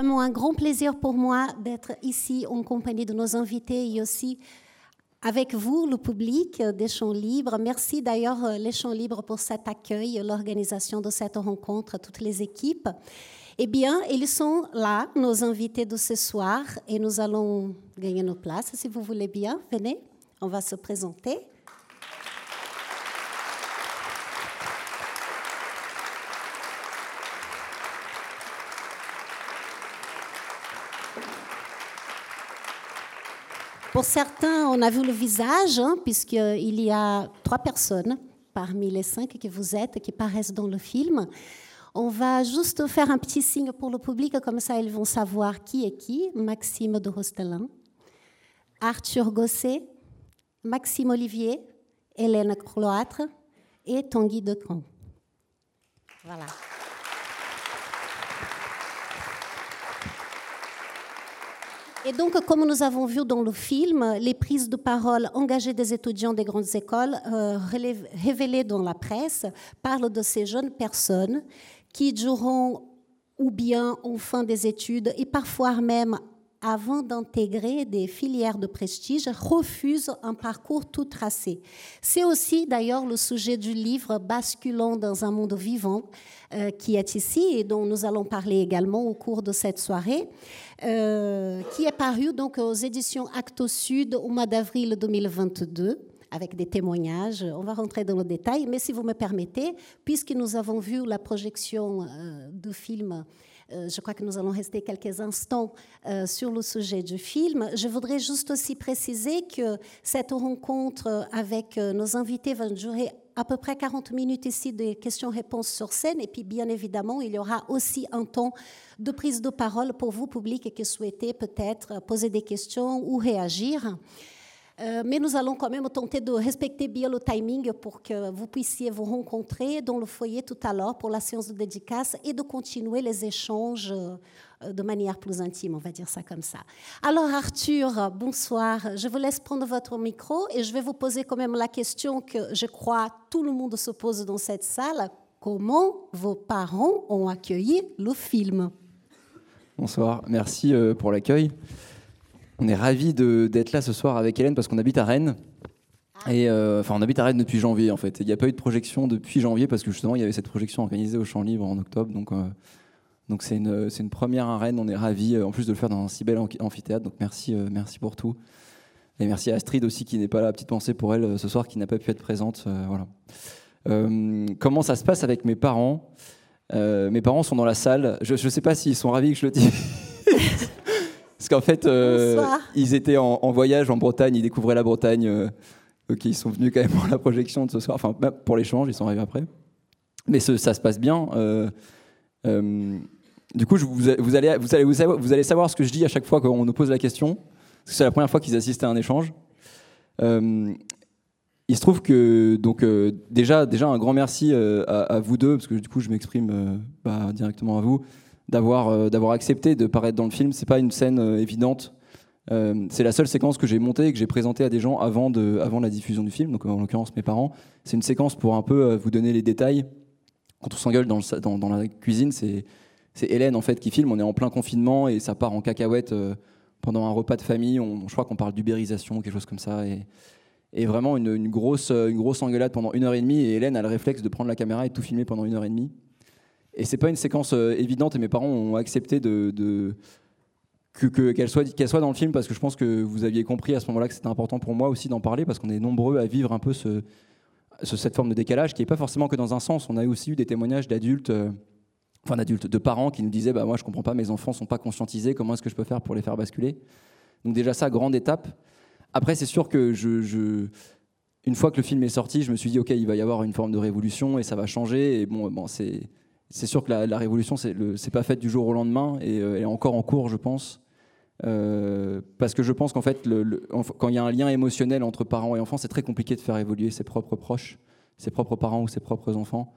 vraiment un grand plaisir pour moi d'être ici en compagnie de nos invités et aussi avec vous, le public des Champs Libres. Merci d'ailleurs euh, les Champs Libres pour cet accueil, l'organisation de cette rencontre, toutes les équipes. Eh bien, ils sont là, nos invités de ce soir, et nous allons gagner nos places, si vous voulez bien. Venez, on va se présenter. Pour certains, on a vu le visage, hein, puisqu'il y a trois personnes parmi les cinq que vous êtes qui paraissent dans le film. On va juste faire un petit signe pour le public, comme ça ils vont savoir qui est qui. Maxime de Rostelin, Arthur Gosset, Maxime Olivier, Hélène Cloître et Tanguy Decamp. Voilà. Et donc, comme nous avons vu dans le film, les prises de parole engagées des étudiants des grandes écoles, euh, révélées dans la presse, parlent de ces jeunes personnes qui, durant ou bien en fin des études, et parfois même avant d'intégrer des filières de prestige, refusent un parcours tout tracé. C'est aussi d'ailleurs le sujet du livre Basculant dans un monde vivant euh, qui est ici et dont nous allons parler également au cours de cette soirée, euh, qui est paru donc aux éditions Acto Sud au mois d'avril 2022 avec des témoignages. On va rentrer dans le détail, mais si vous me permettez, puisque nous avons vu la projection euh, du film je crois que nous allons rester quelques instants euh, sur le sujet du film. Je voudrais juste aussi préciser que cette rencontre avec euh, nos invités va durer à peu près 40 minutes ici de questions-réponses sur scène. Et puis, bien évidemment, il y aura aussi un temps de prise de parole pour vous, public, qui souhaitez peut-être poser des questions ou réagir. Euh, mais nous allons quand même tenter de respecter bien le timing pour que vous puissiez vous rencontrer dans le foyer tout à l'heure pour la séance de dédicace et de continuer les échanges euh, de manière plus intime, on va dire ça comme ça. Alors Arthur, bonsoir. Je vous laisse prendre votre micro et je vais vous poser quand même la question que je crois tout le monde se pose dans cette salle. Comment vos parents ont accueilli le film? Bonsoir, merci euh, pour l'accueil. On est ravis d'être là ce soir avec Hélène parce qu'on habite à Rennes. Ah. Et euh, enfin, on habite à Rennes depuis janvier en fait. Il n'y a pas eu de projection depuis janvier parce que justement il y avait cette projection organisée au Champ Libre en octobre. Donc euh, donc c'est une, une, première à Rennes. On est ravis euh, en plus de le faire dans un si bel amphithéâtre. Donc merci merci pour tout. Et merci à Astrid aussi qui n'est pas là. Petite pensée pour elle ce soir qui n'a pas pu être présente. voilà. comment ça se passe avec mes parents? Mes parents sont dans la salle. Je ne sais pas s'ils sont ravis que je le dise. Parce qu'en fait, euh, ils étaient en, voyage en Bretagne, ils découvraient la Bretagne. Euh, ok, ils sont venus quand même pour la projection de ce soir, enfin pour l'échange, ils sont arrivés après. Mais ça se passe bien. Euh, du coup, vous, allez, vous, allez, vous, allez, savoir ce que je dis à chaque fois qu'on nous pose la question. Parce que c'est la première fois qu'ils assistent à un échange. il se trouve que donc déjà, déjà un grand merci à, vous deux, parce que du coup je m'exprime bah, directement à vous d'avoir euh, d'avoir accepté de paraître dans le film. C'est pas une scène euh, évidente. Euh, c'est la seule séquence que j'ai montée et que j'ai présentée à des gens avant, de, avant la diffusion du film, donc en l'occurrence mes parents. C'est une séquence pour un peu vous donner les détails. Quand on s'engueule dans, dans, la cuisine, c'est Hélène en fait qui filme. On est en plein confinement et ça part en cacahuète pendant un repas de famille. On, je crois qu'on parle d'ubérisation, quelque chose comme ça. Et, et vraiment une, une, grosse, une grosse engueulade pendant une heure et demie. Et Hélène a le réflexe de prendre la caméra et tout filmer pendant une heure et demie. Et c'est pas une séquence euh, évidente et mes parents ont accepté de, qu'elle soit, qu'elle soit dans le film parce que je pense que vous aviez compris à ce moment-là que c'était important pour moi aussi d'en parler parce qu'on est nombreux à vivre un peu ce, cette forme de décalage qui n'est pas forcément que dans un sens. On a aussi eu des témoignages d'adultes, euh, enfin d'adultes, de parents qui nous disaient bah, Moi, je comprends pas, mes enfants sont pas conscientisés, comment est-ce que je peux faire pour les faire basculer? Donc, déjà, ça, grande étape. Après, c'est sûr que je, une fois que le film est sorti, je me suis dit Ok, il va y avoir une forme de révolution et ça va changer. Et bon, bon c'est c'est sûr que la, révolution, c'est n'est pas faite du jour au lendemain et euh, elle est encore en cours, je pense. Euh, parce que je pense qu'en fait, quand il y a un lien émotionnel entre parents et enfants, c'est très compliqué de faire évoluer ses propres proches, ses propres parents ou ses propres enfants.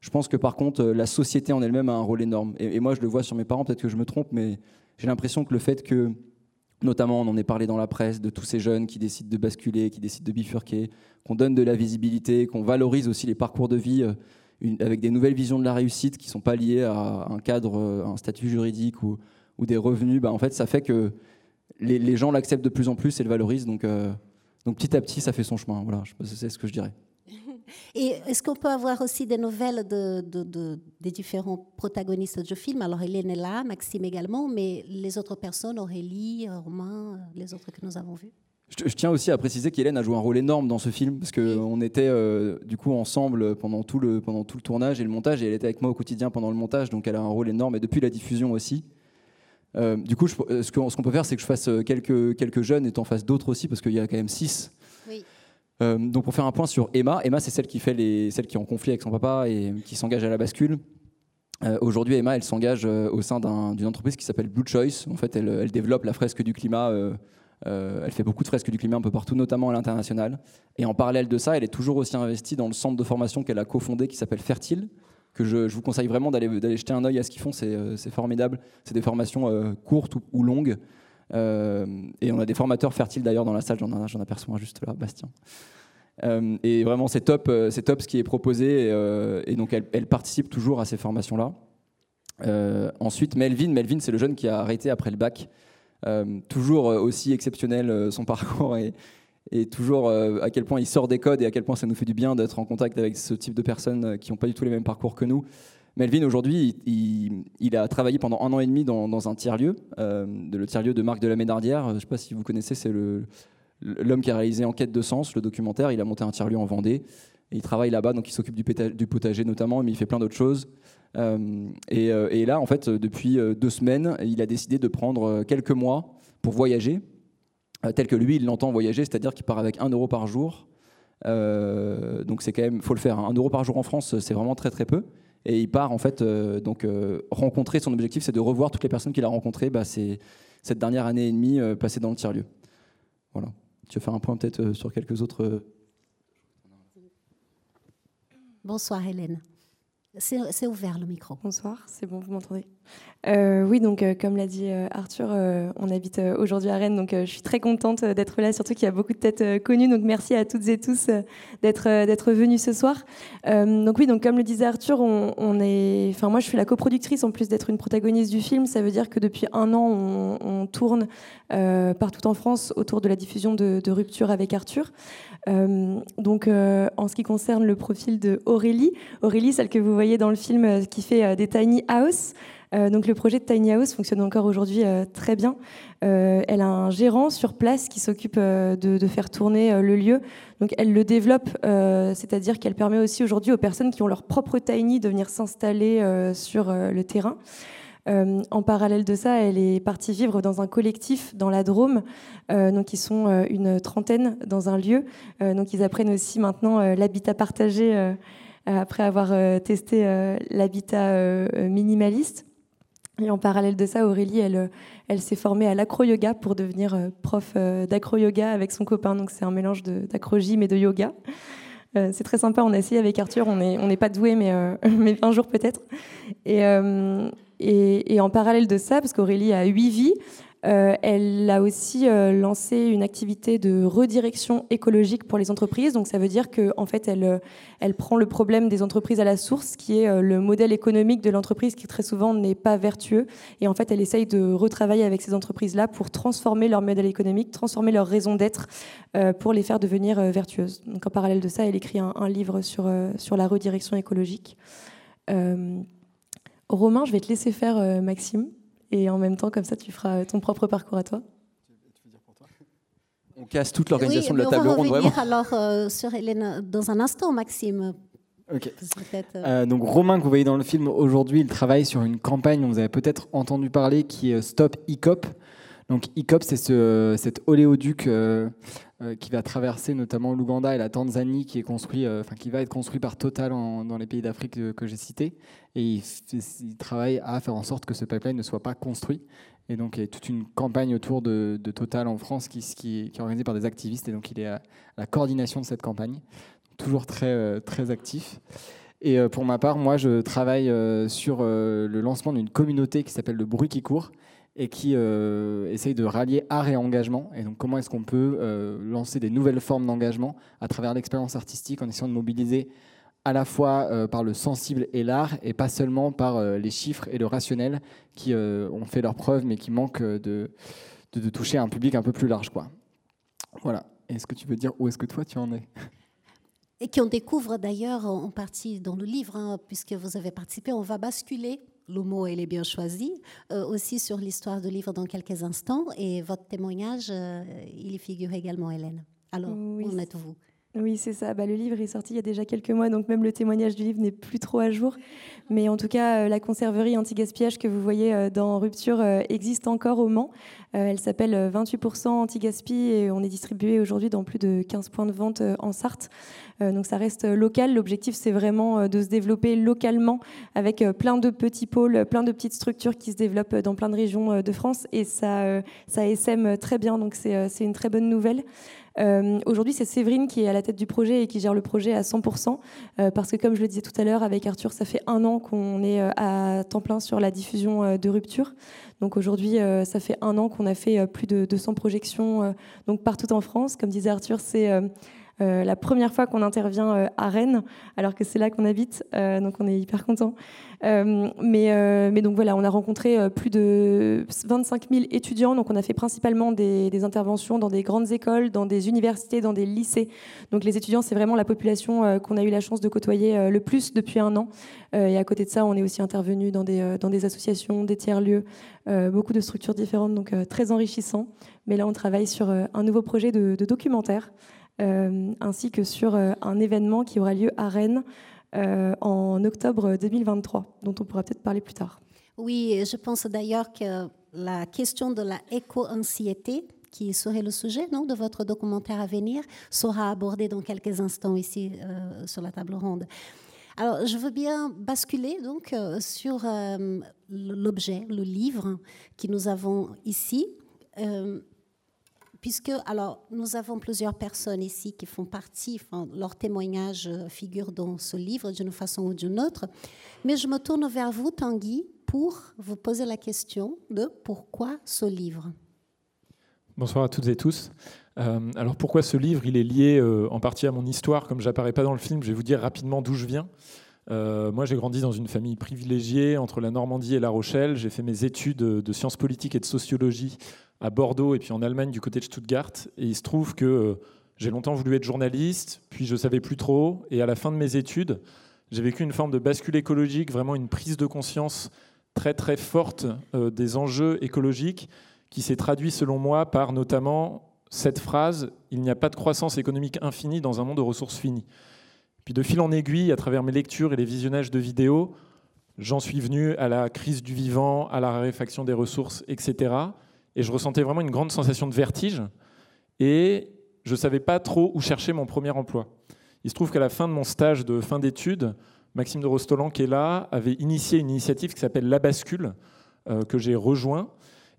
Je pense que par contre, la société en elle-même a un rôle énorme. Et, moi, je le vois sur mes parents, peut-être que je me trompe, mais j'ai l'impression que le fait que, notamment, on en est parlé dans la presse, de tous ces jeunes qui décident de basculer, qui décident de bifurquer, qu'on donne de la visibilité, qu'on valorise aussi les parcours de vie. Euh, avec des nouvelles visions de la réussite qui ne sont pas liées à un cadre, un statut juridique ou, des revenus, bah, en fait, ça fait que les, gens l'acceptent de plus en plus et le valorisent. Donc, donc petit à petit, ça fait son chemin. Voilà, c'est ce que je dirais. Et est-ce qu'on peut avoir aussi des nouvelles de, des différents protagonistes du film? Alors, Hélène est là, Maxime également, mais les autres personnes, Aurélie, Romain, les autres que nous avons vus? Je, tiens aussi à préciser qu'Hélène a joué un rôle énorme dans ce film parce qu'on était euh, du coup ensemble pendant tout, le, pendant tout le tournage et le montage et elle était avec moi au quotidien pendant le montage donc elle a un rôle énorme et depuis la diffusion aussi. Euh, du coup, euh, ce qu'on peut faire, c'est que je fasse quelques, quelques jeunes et en fasse d'autres aussi parce qu'il y a quand même six. Oui. Euh, donc pour faire un point sur Emma, Emma c'est celle qui fait les, celle qui est en conflit avec son papa et qui s'engage à la bascule. Euh, aujourd'hui, Emma, elle s'engage euh, au sein d'une entreprise qui s'appelle Blue Choice. En fait, elle, développe la fresque du climat. Elle fait beaucoup de fresques du climat un peu partout, notamment à l'international. Et en parallèle de ça, elle est toujours aussi investie dans le centre de formation qu'elle a cofondé, qui s'appelle Fertile, que je, vous conseille vraiment d'aller jeter un œil à ce qu'ils font. C'est formidable. C'est des formations courtes ou longues euh, et on a des formateurs fertiles d'ailleurs dans la salle, j'en aperçois un juste là, Bastien. Euh, et vraiment, c'est top, euh, c'est top ce qui est proposé. et donc, elle, participe toujours à ces formations-là. ensuite, Melvin. Melvin, c'est le jeune qui a arrêté après le bac. Toujours aussi exceptionnel son parcours et, et toujours à quel point il sort des codes et à quel point ça nous fait du bien d'être en contact avec ce type de personnes qui n'ont pas du tout les mêmes parcours que nous. Melvin, aujourd'hui, il, a travaillé pendant un an et demi dans, un tiers-lieu, euh, le tiers-lieu de Marc de la Ménardière. Je ne sais pas si vous connaissez, c'est l'homme qui a réalisé Enquête de sens, le documentaire. Il a monté un tiers-lieu en Vendée. Et il travaille là-bas, donc il s'occupe du, potager notamment, mais il fait plein d'autres choses. Euh, euh, et, là, en fait, depuis deux semaines, il a décidé de prendre quelques mois pour voyager, tel que lui, il l'entend voyager, c'est-à-dire qu'il part avec un euro par jour. donc c'est quand même, faut le faire. Hein. Euro par jour en France, c'est vraiment très très peu. Et il part en fait euh, donc euh, rencontrer son objectif, c'est de revoir toutes les personnes qu'il a rencontrées. Bah, cette dernière année et demie euh, passée dans le tiers lieu. Voilà. Tu veux faire un point peut-être sur quelques autres. Bonsoir Hélène. C'est ouvert le micro. Bonsoir, c'est bon, vous m'entendez? Euh, Oui, donc euh, comme l'a dit euh, Arthur, on habite aujourd'hui à Rennes, donc je suis très contente d'être là, surtout qu'il y a beaucoup de têtes connues. Donc merci à toutes et tous d'être venus ce soir. donc oui, donc comme le disait Arthur, on, est, enfin moi je suis la coproductrice en plus d'être une protagoniste du film. Ça veut dire que depuis un an, on, tourne partout en France autour de la diffusion de, de Rupture avec Arthur. donc en ce qui concerne le profil de Aurélie, Aurélie, celle que vous voyez dans le film, qui fait des tiny house. Euh, donc le projet de Tiny House fonctionne encore aujourd'hui euh, très bien. Euh, elle a un gérant sur place qui s'occupe de, faire tourner le lieu. Donc elle le développe, c'est-à-dire qu'elle permet aussi aujourd'hui aux personnes qui ont leur propre tiny de venir s'installer sur le terrain. en parallèle de ça, elle est partie vivre dans un collectif dans la Drôme. donc ils sont une trentaine dans un lieu. donc ils apprennent aussi maintenant l'habitat partagé après avoir testé l'habitat minimaliste. Et en parallèle de ça, Aurélie, elle, elle s'est formée à l'acro-yoga pour devenir euh, prof euh, d'acro-yoga avec son copain. Donc c'est un mélange d'acro-gym et de yoga. Euh, c'est très sympa, on a essayé avec Arthur, on n'est pas doué, mais, mais un jour peut-être. Et, et, et, en parallèle de ça, parce qu'Aurélie a huit vies, euh, elle a aussi euh, lancé une activité de redirection écologique pour les entreprises. Donc ça veut dire qu'en en fait, elle, euh, elle prend le problème des entreprises à la source, qui est le modèle économique de l'entreprise qui très souvent n'est pas vertueux. Et en fait, elle essaye de retravailler avec ces entreprises-là pour transformer leur modèle économique, transformer leur raison d'être pour les faire devenir vertueuses. Donc en parallèle de ça, elle écrit un, un livre sur, sur la redirection écologique. Romain, je vais te laisser faire Maxime. Et en même temps, comme ça, tu feras ton propre parcours à toi. On casse toute l'organisation de la table ronde, vraiment. alors euh, sur Hélène dans un instant, Maxime. Ok. Euh, euh, donc Romain que vous voyez dans le film aujourd'hui, il travaille sur une campagne dont vous avez peut-être entendu parler qui est Stop ICOP. Donc ICOP, c'est ce, cet oléoduc qui va traverser notamment l'Ouganda et la Tanzanie, qui est construit, enfin qui va être construit par Total dans les pays d'Afrique que j'ai cités et il, travaille à faire en sorte que ce pipeline ne soit pas construit. Et donc, il y a toute une campagne autour de, Total en France qui, est organisée par des activistes. Et donc, il est à, la coordination de cette campagne. Toujours très, euh, très actif. Et euh, pour ma part, moi, je travaille euh, sur le lancement d'une communauté qui s'appelle Le Bruit qui court et qui essaye de rallier art et engagement. Et donc, comment est-ce qu'on peut lancer des nouvelles formes d'engagement à travers l'expérience artistique en essayant de mobiliser à la fois par le sensible et l'art, et pas seulement par les chiffres et le rationnel qui ont fait leurs preuves, mais qui manquent de, de, toucher un public un peu plus large. Quoi. Voilà. Est-ce que tu veux dire où est-ce que toi tu en es? Et qu'on découvre d'ailleurs en partie dans le livre, hein, puisque vous avez participé, on va basculer le mot il est bien choisi, euh, aussi sur l'histoire du livre dans quelques instants. Et votre témoignage, euh, il y figure également, Hélène. Alors, où en êtes-vous? Oui, c'est ça. Bah, le livre est sorti il y a déjà quelques mois, donc même le témoignage du livre n'est plus trop à jour. Mais en tout cas, euh, la conserverie anti-gaspillage que vous voyez euh, dans Rupture euh, existe encore au Mans. Elle s'appelle 28% anti-gaspi et on est distribué aujourd'hui dans plus de 15 points de vente en Sarthe. Donc ça reste local. L'objectif, c'est vraiment de se développer localement avec plein de petits pôles, plein de petites structures qui se développent dans plein de régions de France et ça, ça SM très bien. Donc c'est une très bonne nouvelle. Euh, aujourd'hui, c'est Séverine qui est à la tête du projet et qui gère le projet à 100%, euh, parce que comme je le disais tout à l'heure avec Arthur, ça fait un an qu'on est euh, à temps plein sur la diffusion de Rupture. Donc aujourd'hui, ça fait un an qu'on a fait plus de 200 projections donc partout en France. Comme disait Arthur, c'est euh, la première fois qu'on intervient euh, à Rennes, alors que c'est là qu'on habite, euh, donc on est hyper content. mais, donc voilà, on a rencontré plus de 25 000 étudiants, donc on a fait principalement des, interventions dans des grandes écoles, dans des universités, dans des lycées. Donc les étudiants, c'est vraiment la population qu'on a eu la chance de côtoyer le plus depuis un an. et à côté de ça, on est aussi intervenu dans des, associations, des tiers-lieux, beaucoup de structures différentes, donc très enrichissant. Mais là, on travaille sur un nouveau projet de documentaire. Euh, ainsi que sur euh, un événement qui aura lieu à Rennes euh, en octobre 2023, dont on pourra peut-être parler plus tard. Oui, je pense d'ailleurs que la question de la éco-anxiété, qui serait le sujet non, de votre documentaire à venir, sera abordée dans quelques instants ici sur la table ronde. Alors, je veux bien basculer donc sur l'objet, le livre que nous avons ici puisque alors nous avons plusieurs personnes ici qui font partie, enfin, leur témoignage figure dans ce livre d'une façon ou d'une autre, mais je me tourne vers vous, Tanguy, pour vous poser la question de pourquoi ce livre. Bonsoir à toutes et tous. Euh, alors pourquoi ce livre? Il est lié euh, en partie à mon histoire, comme j'apparais pas dans le film, je vais vous dire rapidement d'où je viens. Euh, moi, j'ai grandi dans une famille privilégiée entre la Normandie et La Rochelle. J'ai fait mes études de sciences politiques et de sociologie à Bordeaux et puis en Allemagne du côté de Stuttgart. Et il se trouve que euh, j'ai longtemps voulu être journaliste, puis je savais plus trop. Et à la fin de mes études, j'ai vécu une forme de bascule écologique, vraiment une prise de conscience très très forte euh, des enjeux écologiques, qui s'est traduit selon moi par notamment cette phrase il n'y a pas de croissance économique infinie dans un monde de ressources finies. Puis de fil en aiguille, à travers mes lectures et les visionnages de vidéos, j'en suis venu à la crise du vivant, à la raréfaction des ressources, etc et je ressentais vraiment une grande sensation de vertige et je ne savais pas trop où chercher mon premier emploi. Il se trouve qu'à la fin de mon stage de fin d'études, Maxime de Rostolan, qui est là, avait initié une initiative qui s'appelle La Bascule, euh, que j'ai rejoint.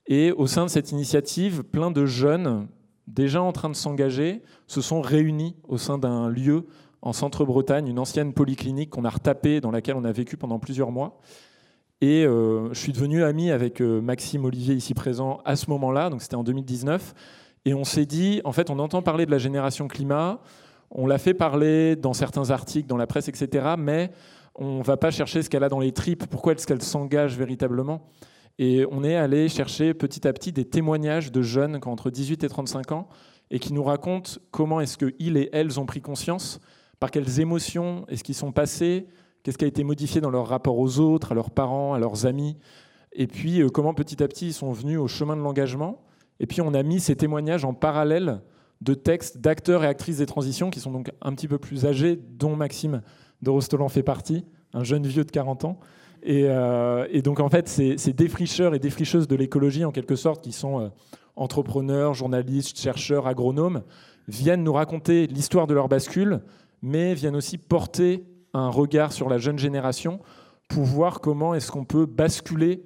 Et au sein de cette initiative, plein de jeunes, déjà en train de s'engager, se sont réunis au sein d'un lieu en Centre-Bretagne, une ancienne polyclinique qu'on a retapée, dans laquelle on a vécu pendant plusieurs mois. Et euh, je suis devenu ami avec euh, Maxime Olivier ici présent à ce moment-là, donc c'était en 2019. Et on s'est dit, en fait, on entend parler de la génération climat, on l'a fait parler dans certains articles, dans la presse, etc. Mais on ne va pas chercher ce qu'elle a dans les tripes, pourquoi est-ce qu'elle s'engage véritablement? Et on est allé chercher petit à petit des témoignages de jeunes entre 18 et 35 ans et qui nous racontent comment est-ce qu'ils et elles ont pris conscience, par quelles émotions est-ce qu'ils sont passés, Qu'est-ce qui a été modifié dans leur rapport aux autres, à leurs parents, à leurs amis? Et puis euh, comment petit à petit ils sont venus au chemin de l'engagement? Et puis on a mis ces témoignages en parallèle de textes d'acteurs et actrices des transitions qui sont donc un petit peu plus âgés, dont Maxime de Rostolan fait partie, un jeune vieux de 40 ans. Euh, et, donc en fait, ces, défricheurs et défricheuses de l'écologie, en quelque sorte, qui sont euh, entrepreneurs, journalistes, chercheurs, agronomes, viennent nous raconter l'histoire de leur bascule, mais viennent aussi porter un regard sur la jeune génération pour voir comment est-ce qu'on peut basculer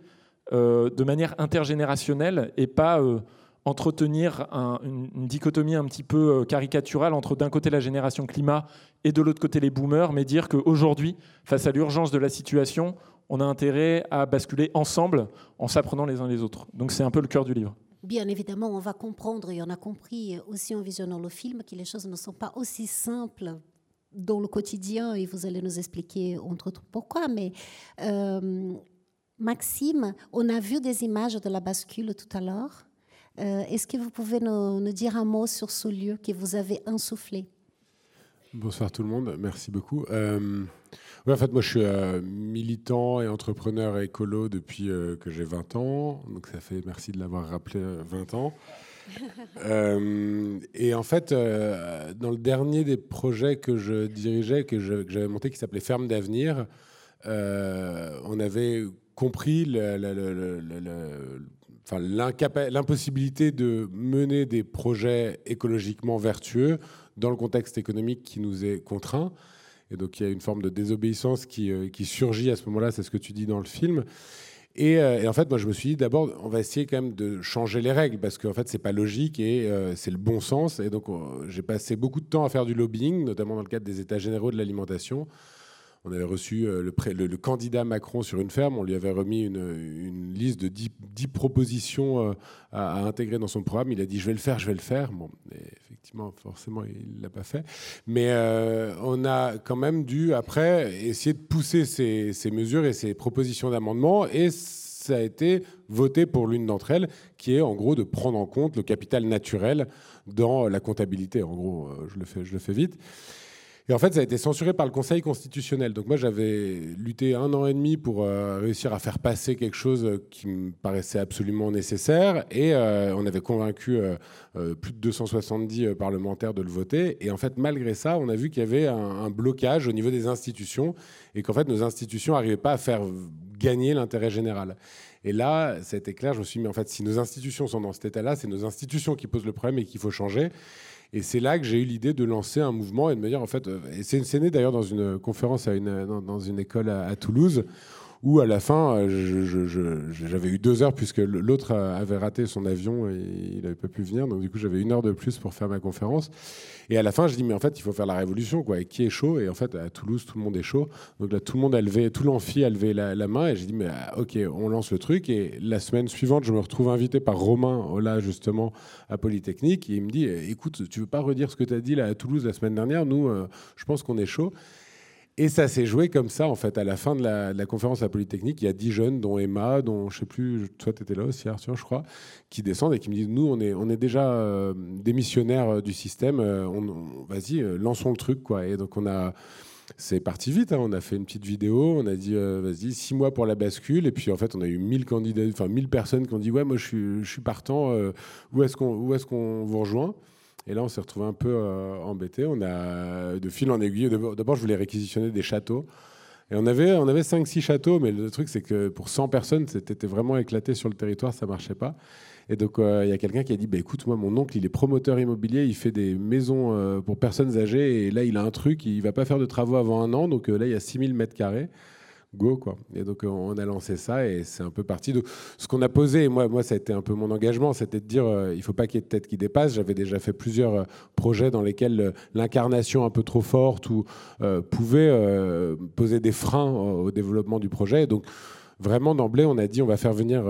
euh, de manière intergénérationnelle et pas euh, entretenir une, dichotomie un petit peu euh, caricaturale entre d'un côté la génération climat et de l'autre côté les boomers, mais dire qu'aujourd'hui, face à l'urgence de la situation, on a intérêt à basculer ensemble en s'apprenant les uns les autres. Donc c'est un peu le cœur du livre. Bien évidemment, on va comprendre, et on a compris aussi en visionnant le film, que les choses ne sont pas aussi simples dans le quotidien, et vous allez nous expliquer entre autres pourquoi, mais Maxime, on a vu des images de la bascule tout à l'heure. Est-ce que vous pouvez nous, dire un mot sur ce lieu que vous avez insufflé? Bonsoir tout le monde, merci beaucoup. Euh, en fait, moi je suis euh, militant et entrepreneur écolo depuis euh, que j'ai 20 ans, donc ça fait, merci de l'avoir rappelé, 20 ans. Et en fait, dans le dernier des projets que je dirigeais, que j'avais monté, qui s'appelait Ferme d'avenir, on avait compris l'impossibilité de mener des projets écologiquement vertueux dans le contexte économique qui nous est contraint. Et donc il y a une forme de désobéissance qui, euh, qui surgit à ce moment-là, c'est ce que tu dis dans le film. Euh, et, en fait, moi, je me suis dit d'abord, on va essayer quand même de changer les règles parce qu'en fait, c'est pas logique et euh, c'est le bon sens. Et donc, j'ai passé beaucoup de temps à faire du lobbying, notamment dans le cadre des États généraux de l'alimentation. On avait reçu euh, le, candidat Macron sur une ferme, on lui avait remis une, liste de 10, propositions euh, à, intégrer dans son programme. Il a dit Je vais le faire, je vais le faire. Bon, effectivement, forcément, il ne l'a pas fait. Mais euh, on a quand même dû, après, essayer de pousser ces, mesures et ces propositions d'amendement. Et ça a été voté pour l'une d'entre elles, qui est en gros de prendre en compte le capital naturel dans la comptabilité. En gros, je le fais vite. Et en fait, ça a été censuré par le Conseil constitutionnel. Donc moi, j'avais lutté un an et demi pour euh, réussir à faire passer quelque chose qui me paraissait absolument nécessaire. Et euh, on avait convaincu euh, plus de 270 parlementaires de le voter. Et en fait, malgré ça, on a vu qu'il y avait un, un, blocage au niveau des institutions et qu'en fait, nos institutions n'arrivaient pas à faire gagner l'intérêt général. Et là, été clair. Je me suis dit, mais en fait, si nos institutions sont dans cet état-là, c'est nos institutions qui posent le problème et qu'il faut changer. Et c'est là que j'ai eu l'idée de lancer un mouvement et de me dire, en fait, euh, c'est né d'ailleurs dans une conférence à une, dans, une école à Toulouse, où à la fin, euh, j'avais eu deux heures puisque l'autre avait raté son avion et il n'avait pas pu venir. Donc du coup, j'avais une heure de plus pour faire ma conférence. Et à la fin, je dis mais en fait, il faut faire la révolution quoi. Et qui est chaud? Et en fait, à Toulouse, tout le monde est chaud. Donc là, tout le monde a levé, tout l'amphi a levé la, main et j'ai dit mais ah, ok, on lance le truc. Et la semaine suivante, je me retrouve invité par Romain là justement à Polytechnique et il me dit écoute, tu veux pas redire ce que tu as dit là à Toulouse la semaine dernière? Nous, euh, je pense qu'on est chaud. Et ça s'est joué comme ça, en fait. À la fin de la, conférence à la Polytechnique, il y a dix jeunes, dont Emma, dont je sais plus, toi tu étais là aussi, Arthur, je crois, qui descendent et qui me disent Nous, on est, on est déjà euh, des euh, du système, euh, on, vas-y, lançons le truc, quoi. Et donc, on a. C'est parti vite, hein. on a fait une petite vidéo, on a dit vas-y, six mois pour la bascule, et puis en fait on a eu 1000 candidats, enfin 1000 personnes qui ont dit ouais, moi je suis, je suis partant, où est-ce qu'on est qu'on vous rejoint? Et là, on s'est retrouvé un peu euh, embêté. On a de fil en aiguille. D'abord, je voulais réquisitionner des châteaux. Et on avait, on avait 5-6 châteaux, mais le truc, c'est que pour 100 personnes, c'était vraiment éclaté sur le territoire, ça marchait pas. Et donc, euh, il y a quelqu'un qui a dit bah, écoute, moi, mon oncle, il est promoteur immobilier, il fait des maisons euh, pour personnes âgées, et là, il a un truc, il va pas faire de travaux avant un an, donc là, il y a 6000 mètres carrés go quoi. Et donc on a lancé ça et c'est un peu parti de ce qu'on a posé. moi, moi, ça a été un peu mon engagement, c'était de dire euh, il faut pas qu'il y ait de tête qui dépasse. J'avais déjà fait plusieurs euh, projets dans lesquels euh, l'incarnation un peu trop forte ou pouvait poser des freins au développement du projet. donc vraiment d'emblée, on a dit on va faire venir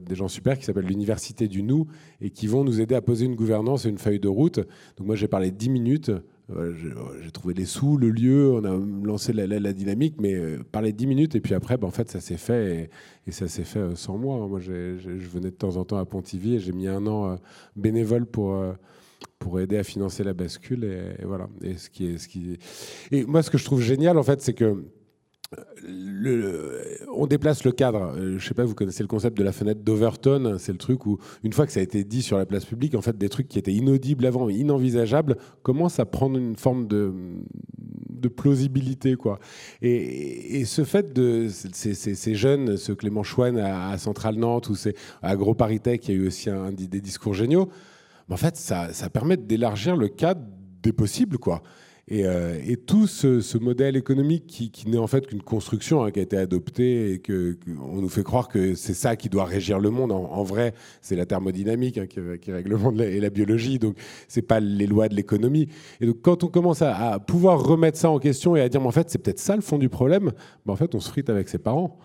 des gens super qui s'appellent l'université du nous et qui vont nous aider à poser une gouvernance et une feuille de route. Donc moi j'ai parlé 10 minutes j'ai trouvé les sous, le lieu, on a lancé la, dynamique, mais euh, parler 10 minutes et puis après, ben, en fait, ça s'est fait et, ça s'est fait euh, sans moi. Moi, je venais de temps en temps à Pontivy et j'ai mis un an euh, bénévole pour pour aider à financer la bascule et, voilà. Et ce qui est, ce qui et moi, ce que je trouve génial, en fait, c'est que on déplace le cadre. Euh, je sais pas, vous connaissez le concept de la fenêtre d'Overton. C'est le truc où, une fois que ça a été dit sur la place publique, en fait, des trucs qui étaient inaudibles avant, inenvisageables, commencent à prendre une forme de, de plausibilité, quoi. Et, ce fait de ces, jeunes, ce Clément Chouane à, Centrale Nantes ou à Gros Paritech, qui a eu aussi des discours géniaux. en fait, ça, ça permet d'élargir le cadre des possibles, quoi. Euh, et, tout ce, modèle économique qui, n'est en fait qu'une construction hein, qui a été adoptée et que, nous fait croire que c'est ça qui doit régir le monde. En, vrai, c'est la thermodynamique hein, qui, règle le monde et la biologie. Donc, c'est pas les lois de l'économie. Et donc, quand on commence à, pouvoir remettre ça en question et à dire, mais en fait, c'est peut-être ça le fond du problème, ben, en fait, on se frite avec ses parents.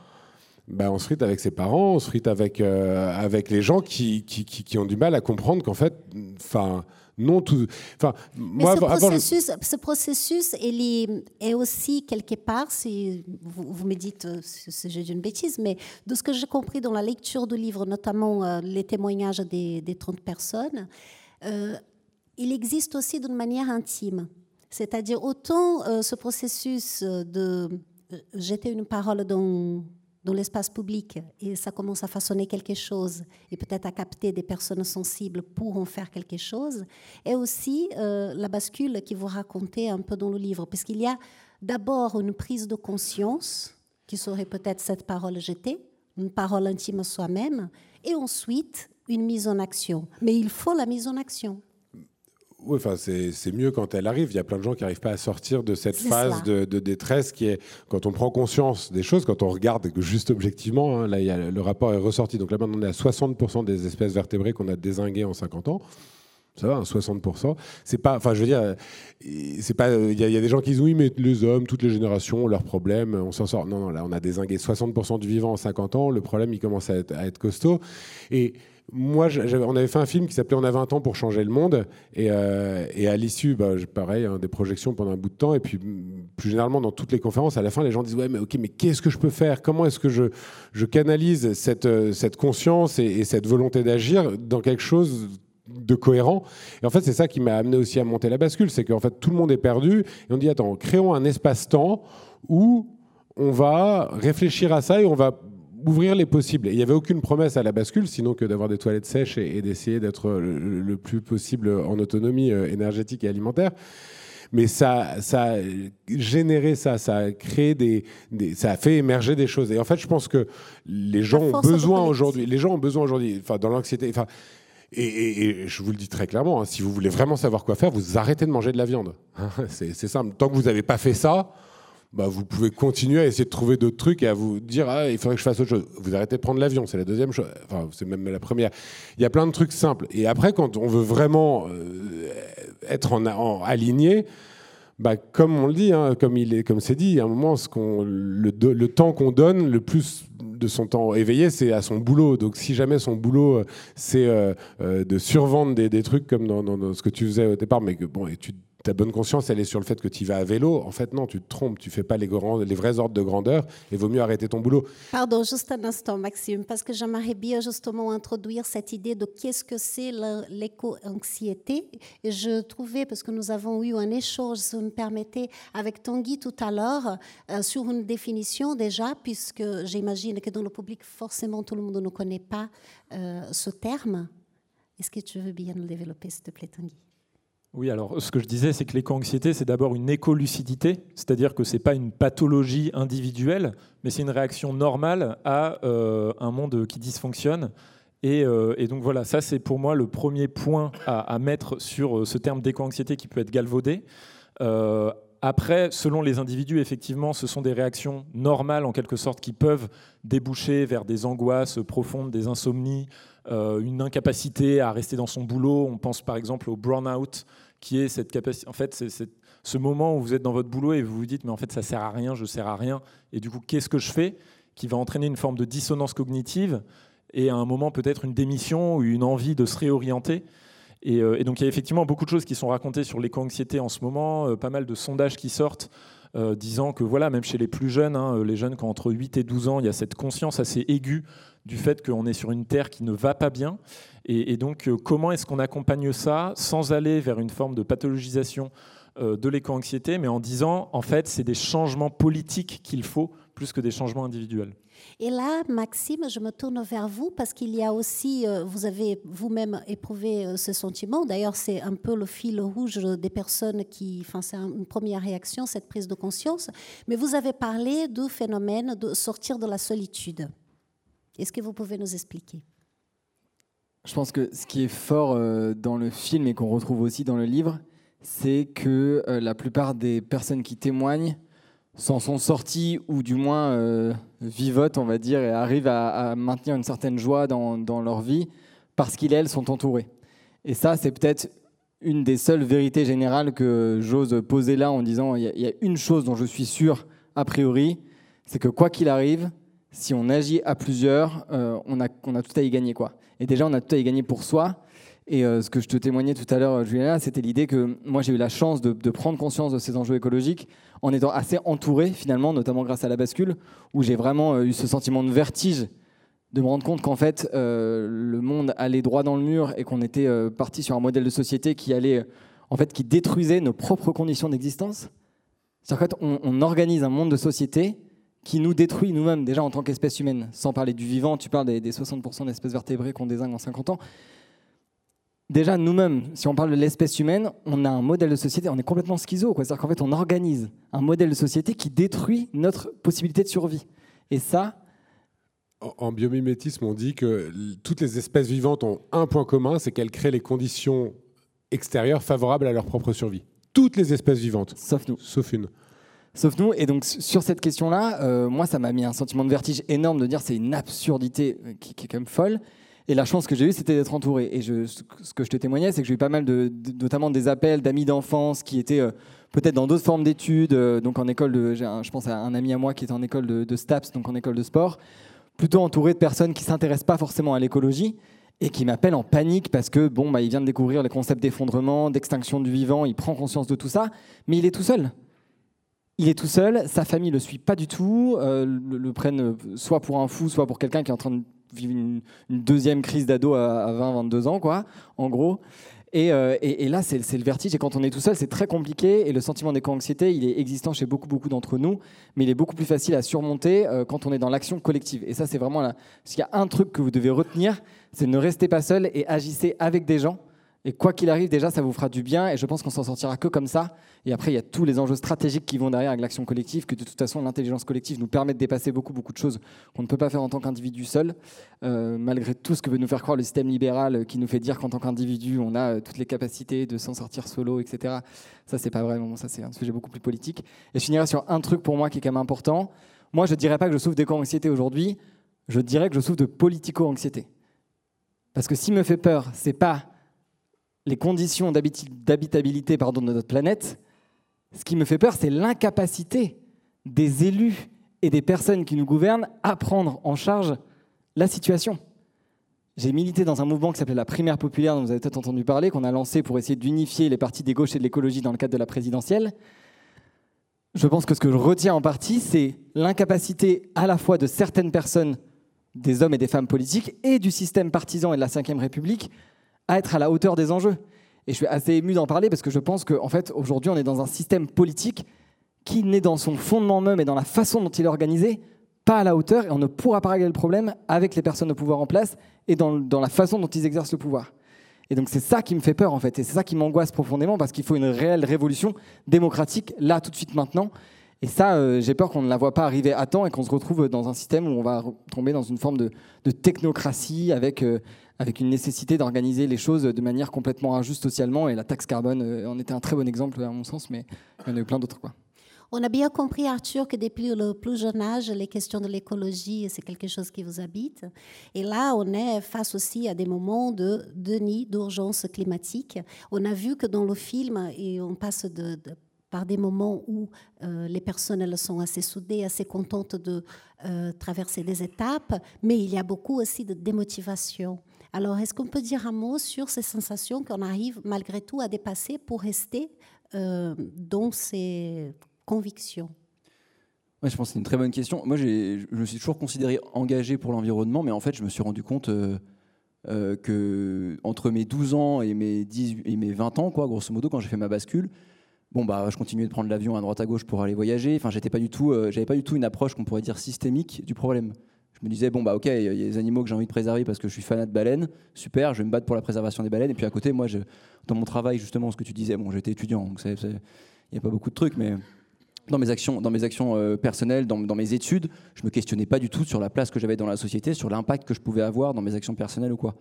Ben, on se frite avec ses parents, on se frite avec, euh, avec les gens qui, qui, qui ont du mal à comprendre qu'en fait, enfin non tout. Enfin, moi, ce, processus, ce processus, il est, aussi quelque part, si vous, me dites euh, si j'ai une bêtise, mais de ce que j'ai compris dans la lecture du livre, notamment euh, les témoignages des, des 30 personnes, euh, il existe aussi d'une manière intime. C'est-à-dire autant ce processus de jeter une parole dans dans l'espace public et ça commence à façonner quelque chose et peut-être à capter des personnes sensibles pour en faire quelque chose, et aussi euh, la bascule qui vous racontez un peu dans le livre, parce qu'il y a d'abord une prise de conscience qui serait peut-être cette parole jetée, une parole intime à soi-même, et ensuite une mise en action. Mais il faut la mise en action. Oui, enfin, c'est mieux quand elle arrive. Il y a plein de gens qui n'arrivent pas à sortir de cette phase de, détresse qui est quand on prend conscience des choses, quand on regarde juste objectivement. Hein, là, il y a, le rapport est ressorti. Donc là, maintenant, on est à 60% des espèces vertébrées qu'on a désinguées en 50 ans. Ça va, 60%. C'est pas, enfin, je veux dire, c'est pas. Il y, a des gens qui disent oui, mais les hommes, toutes les générations ont leurs problèmes, on s'en sort. Non, non, là, on a désingué 60% du vivant en 50 ans. Le problème, il commence à être, à être costaud. Et moi, on avait fait un film qui s'appelait On a 20 ans pour changer le monde. Et, euh, à l'issue, bah, pareil, hein, des projections pendant un bout de temps. Et puis, plus généralement, dans toutes les conférences, à la fin, les gens disent Ouais, mais ok, mais qu'est-ce que je peux faire? Comment est-ce que je, canalise cette, euh, cette conscience et, cette volonté d'agir dans quelque chose de cohérent? Et en fait, c'est ça qui m'a amené aussi à monter la bascule. C'est qu'en fait, tout le monde est perdu. Et on dit Attends, créons un espace-temps où on va réfléchir à ça et on va ouvrir les possibles. il n'y avait aucune promesse à la bascule, sinon que d'avoir des toilettes sèches et, d'essayer d'être le, plus possible en autonomie euh, énergétique et alimentaire. Mais ça, ça a généré ça, ça a créé des, ça a fait émerger des choses. Et en fait, je pense que les gens ont besoin aujourd'hui, les gens ont besoin aujourd'hui, enfin, dans l'anxiété, enfin, et, je vous le dis très clairement, hein, si vous voulez vraiment savoir quoi faire, vous arrêtez de manger de la viande. c'est simple. Tant que vous n'avez pas fait ça, bah, vous pouvez continuer à essayer de trouver d'autres trucs et à vous dire ah, il faudrait que je fasse autre chose. Vous arrêtez de prendre l'avion, c'est la deuxième chose. Enfin, c'est même la première. Il y a plein de trucs simples. Et après, quand on veut vraiment euh, être en, aligné, bah, comme on le dit, hein, comme il est, comme c'est dit, à un moment, ce le, temps qu'on donne, le plus de son temps éveillé, c'est à son boulot. Donc, si jamais son boulot, euh, c'est euh, de survendre des, des, trucs comme dans, ce que tu faisais au départ, mais que bon, et tu ta bonne conscience, elle est sur le fait que tu vas à vélo. En fait, non, tu te trompes. Tu fais pas les, les vrais ordres de grandeur et vaut mieux arrêter ton boulot. Pardon, juste un instant, Maxime, parce que j'aimerais bien justement introduire cette idée de qu'est-ce que c'est l'éco-anxiété. Je trouvais, parce que nous avons eu un échange, si vous me permettez, avec Tanguy tout à l'heure, euh, sur une définition déjà, puisque j'imagine que dans le public, forcément, tout le monde ne connaît pas euh, ce terme. Est-ce que tu veux bien le développer, s'il te plaît, Tanguy? Oui, alors ce que je disais, c'est que l'éco-anxiété, c'est d'abord une écolucidité, c'est-à-dire que ce n'est pas une pathologie individuelle, mais c'est une réaction normale à euh, un monde qui dysfonctionne. Euh, et, donc voilà, ça c'est pour moi le premier point à, mettre sur euh, ce terme d'éco-anxiété qui peut être galvaudé. après, selon les individus, effectivement, ce sont des réactions normales en quelque sorte qui peuvent déboucher vers des angoisses profondes, des insomnies, une incapacité à rester dans son boulot. On pense par exemple au burn-out, qui est cette capacité. En fait, c'est ce moment où vous êtes dans votre boulot et vous vous dites, mais en fait, ça sert à rien, je sers à rien. Et du coup, qu'est-ce que je fais Qui va entraîner une forme de dissonance cognitive et à un moment peut-être une démission ou une envie de se réorienter. Et, euh, donc, il y a effectivement beaucoup de choses qui sont racontées sur l'éco-anxiété en ce moment, euh, pas mal de sondages qui sortent. Euh, disant que voilà, même chez les plus jeunes, hein, les jeunes qui ont entre 8 et 12 ans, il y a cette conscience assez aiguë du fait qu'on est sur une terre qui ne va pas bien et, donc, euh, comment est-ce qu'on accompagne ça sans aller vers une forme de pathologisation euh, de l'éco-anxiété, mais en disant, en fait, c'est des changements politiques qu'il faut plus que des changements individuels? Et là, Maxime, je me tourne vers vous parce qu'il y a aussi, euh, vous avez vous-même éprouvé ce sentiment. D'ailleurs, c'est un peu le fil rouge des personnes qui, enfin, c'est une première réaction, cette prise de conscience. Mais vous avez parlé du phénomène de sortir de la solitude. Est-ce que vous pouvez nous expliquer? Je pense que ce qui est fort euh, dans le film et qu'on retrouve aussi dans le livre, c'est que euh, la plupart des personnes qui témoignent s'en sont sorties ou du moins euh, vivotent, on va dire, et arrivent à, maintenir une certaine joie dans, leur vie parce qu'ils elles sont entourés. Et ça, c'est peut-être une des seules vérités générales que j'ose poser là en disant il y, a une chose dont je suis sûr a priori, c'est que quoi qu'il arrive, si on agit à plusieurs, on, a, on a tout à y gagner. quoi. Et déjà, on a tout à y gagner pour soi. Et ce que je te témoignais tout à l'heure, Juliana, c'était l'idée que moi j'ai eu la chance de, prendre conscience de ces enjeux écologiques en étant assez entouré finalement, notamment grâce à la bascule, où j'ai vraiment eu ce sentiment de vertige de me rendre compte qu'en fait le monde allait droit dans le mur et qu'on était parti sur un modèle de société qui allait en fait qui détruisait nos propres conditions d'existence. C'est-à-dire qu'en on organise un monde de société qui nous détruit nous-mêmes, déjà en tant qu'espèce humaine. Sans parler du vivant, tu parles des, 60% d'espèces vertébrées qu'on désigne en 50 ans. Déjà, nous-mêmes, si on parle de l'espèce humaine, on a un modèle de société, on est complètement schizo. C'est-à-dire qu'en fait, on organise un modèle de société qui détruit notre possibilité de survie. Et ça, en biomimétisme, on dit que toutes les espèces vivantes ont un point commun, c'est qu'elles créent les conditions extérieures favorables à leur propre survie. Toutes les espèces vivantes. Sauf nous. Sauf une sauf nous. Et donc sur cette question-là, euh, moi, ça m'a mis un sentiment de vertige énorme de dire c'est une absurdité euh, qui, est quand même folle. Et la chance que j'ai eue, c'était d'être entouré. Et ce que je te témoignais, c'est que j'ai eu pas mal de, notamment des appels d'amis d'enfance qui étaient euh, peut-être dans d'autres formes d'études. donc en école de, je pense à un ami à moi qui est en école de, STAPS, donc en école de sport, plutôt entouré de personnes qui s'intéressent pas forcément à l'écologie et qui m'appellent en panique parce que bon, bah, il vient de découvrir les concepts d'effondrement, d'extinction du vivant, il prend conscience de tout ça, mais il est tout seul il est tout seul, sa famille le suit pas du tout, euh, le, prennent euh, soit pour un fou, soit pour quelqu'un qui est en train de vivre une, deuxième crise d'ado à, 20-22 ans, quoi, en gros. Euh, et, là, c'est le vertige. Et quand on est tout seul, c'est très compliqué. Et le sentiment d'éco-anxiété, il est existant chez beaucoup, beaucoup d'entre nous. Mais il est beaucoup plus facile à surmonter quand on est dans l'action collective. Et ça, c'est vraiment là. S'il y a un truc que vous devez retenir, c'est ne restez pas seul et agissez avec des gens et quoi qu'il arrive, déjà, ça vous fera du bien. Et je pense qu'on s'en sortira que comme ça. Et après, il y a tous les enjeux stratégiques qui vont derrière avec l'action collective, que de toute façon, l'intelligence collective nous permet de dépasser beaucoup, beaucoup de choses qu'on ne peut pas faire en tant qu'individu seul. Euh, malgré tout ce que veut nous faire croire le système libéral euh, qui nous fait dire qu'en tant qu'individu, on a euh, toutes les capacités de s'en sortir solo, etc. Ça, c'est pas vrai. ça, c'est un sujet beaucoup plus politique. Et je finirai sur un truc pour moi qui est quand même important. Moi, je ne dirais pas que je souffre d'éco-anxiété aujourd'hui. Je dirais que je souffre de politico-anxiété. Parce que qui me fait peur, c'est pas les conditions d'habitabilité de notre planète, ce qui me fait peur, c'est l'incapacité des élus et des personnes qui nous gouvernent à prendre en charge la situation. J'ai milité dans un mouvement qui s'appelait la primaire populaire, dont vous avez peut-être entendu parler, qu'on a lancé pour essayer d'unifier les partis des gauches et de l'écologie dans le cadre de la présidentielle. Je pense que ce que je retiens en partie, c'est l'incapacité à la fois de certaines personnes, des hommes et des femmes politiques, et du système partisan et de la Ve République, à être à la hauteur des enjeux. Et je suis assez ému d'en parler parce que je pense qu'en fait, aujourd'hui, on est dans un système politique qui n'est dans son fondement même et dans la façon dont il est organisé pas à la hauteur et on ne pourra pas régler le problème avec les personnes au pouvoir en place et dans, dans la façon dont ils exercent le pouvoir. Et donc c'est ça qui me fait peur en fait et c'est ça qui m'angoisse profondément parce qu'il faut une réelle révolution démocratique là tout de suite maintenant. Et ça, euh, j'ai peur qu'on ne la voit pas arriver à temps et qu'on se retrouve dans un système où on va tomber dans une forme de, de technocratie avec euh, avec une nécessité d'organiser les choses de manière complètement injuste socialement. Et la taxe carbone euh, en était un très bon exemple, à mon sens, mais il y en a eu plein d'autres. On a bien compris, Arthur, que depuis le plus jeune âge, les questions de l'écologie, c'est quelque chose qui vous habite. Et là, on est face aussi à des moments de déni, d'urgence climatique. On a vu que dans le film, et on passe par des moments où euh, les personnes sont assez soudées, assez contentes de euh, traverser des étapes, mais il y a beaucoup aussi de démotivation. Alors, est-ce qu'on peut dire un mot sur ces sensations qu'on arrive malgré tout à dépasser pour rester euh, dans ces convictions? Je pense que c'est une très bonne question. Moi, je me suis toujours considéré engagé pour l'environnement, mais en fait, je me suis rendu compte euh, euh, que entre mes 12 ans et mes, 10, et mes 20 ans, quoi, grosso modo, quand j'ai fait ma bascule, bon, bah, je continuais de prendre l'avion à droite à gauche pour aller voyager. Enfin, j'étais pas du tout, j'avais pas du tout une approche qu'on pourrait dire systémique du problème je me disais, bon, bah ok, il y a des animaux que j'ai envie de préserver parce que je suis fanat de baleines, super, je vais me battre pour la préservation des baleines. Et puis à côté, moi, je, dans mon travail, justement, ce que tu disais, bon, j'étais étudiant, donc il n'y a pas beaucoup de trucs, mais dans mes actions, dans mes actions euh, personnelles, dans, mes études, je me questionnais pas du tout sur la place que j'avais dans la société, sur l'impact que je pouvais avoir dans mes actions personnelles ou quoi.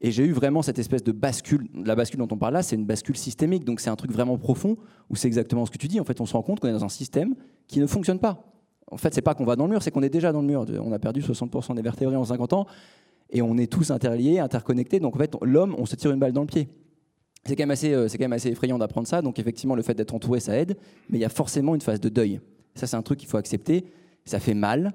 Et j'ai eu vraiment cette espèce de bascule. La bascule dont on parle là, c'est une bascule systémique. Donc c'est un truc vraiment profond où c'est exactement ce que tu dis. En fait, on se rend compte qu'on est dans un système qui ne fonctionne pas. En fait, c'est pas qu'on va dans le mur, c'est qu'on est déjà dans le mur. On a perdu 60% des vertébrés en 50 ans et on est tous interliés, interconnectés. Donc en fait, l'homme, on se tire une balle dans le pied. C'est quand, même assez, euh, quand même assez effrayant d'apprendre ça. Donc effectivement, le fait d'être entouré, ça aide. Mais il y a forcément une phase de deuil. Ça, c'est un truc qu'il faut accepter. Ça fait mal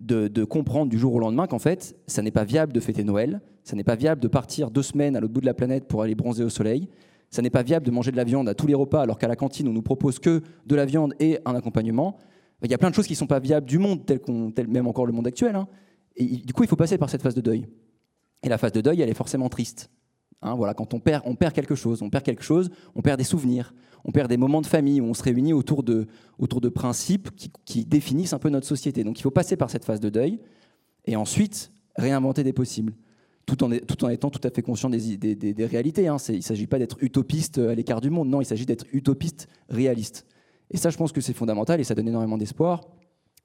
de, comprendre du jour au lendemain qu'en fait, ça n'est pas viable de fêter Noël, ça n'est pas viable de partir deux semaines à l'autre bout de la planète pour aller bronzer au soleil, ça n'est pas viable de manger de la viande à tous les repas alors qu'à la cantine on nous propose que de la viande et un accompagnement. Il y a plein de choses qui ne sont pas viables du monde, tel, même encore le monde actuel. Hein. Et du coup, il faut passer par cette phase de deuil. Et la phase de deuil, elle est forcément triste. Hein, voilà, quand on perd, on perd quelque chose, on perd quelque chose, on perd des souvenirs, on perd des moments de famille où on se réunit autour de, autour de principes qui, définissent un peu notre société. Donc il faut passer par cette phase de deuil et ensuite réinventer des possibles, tout en, étant tout à fait conscient des, réalités. Hein. Il ne s'agit pas d'être utopiste à l'écart du monde, non, il s'agit d'être utopiste réaliste. Et ça, je pense que c'est fondamental et ça donne énormément d'espoir.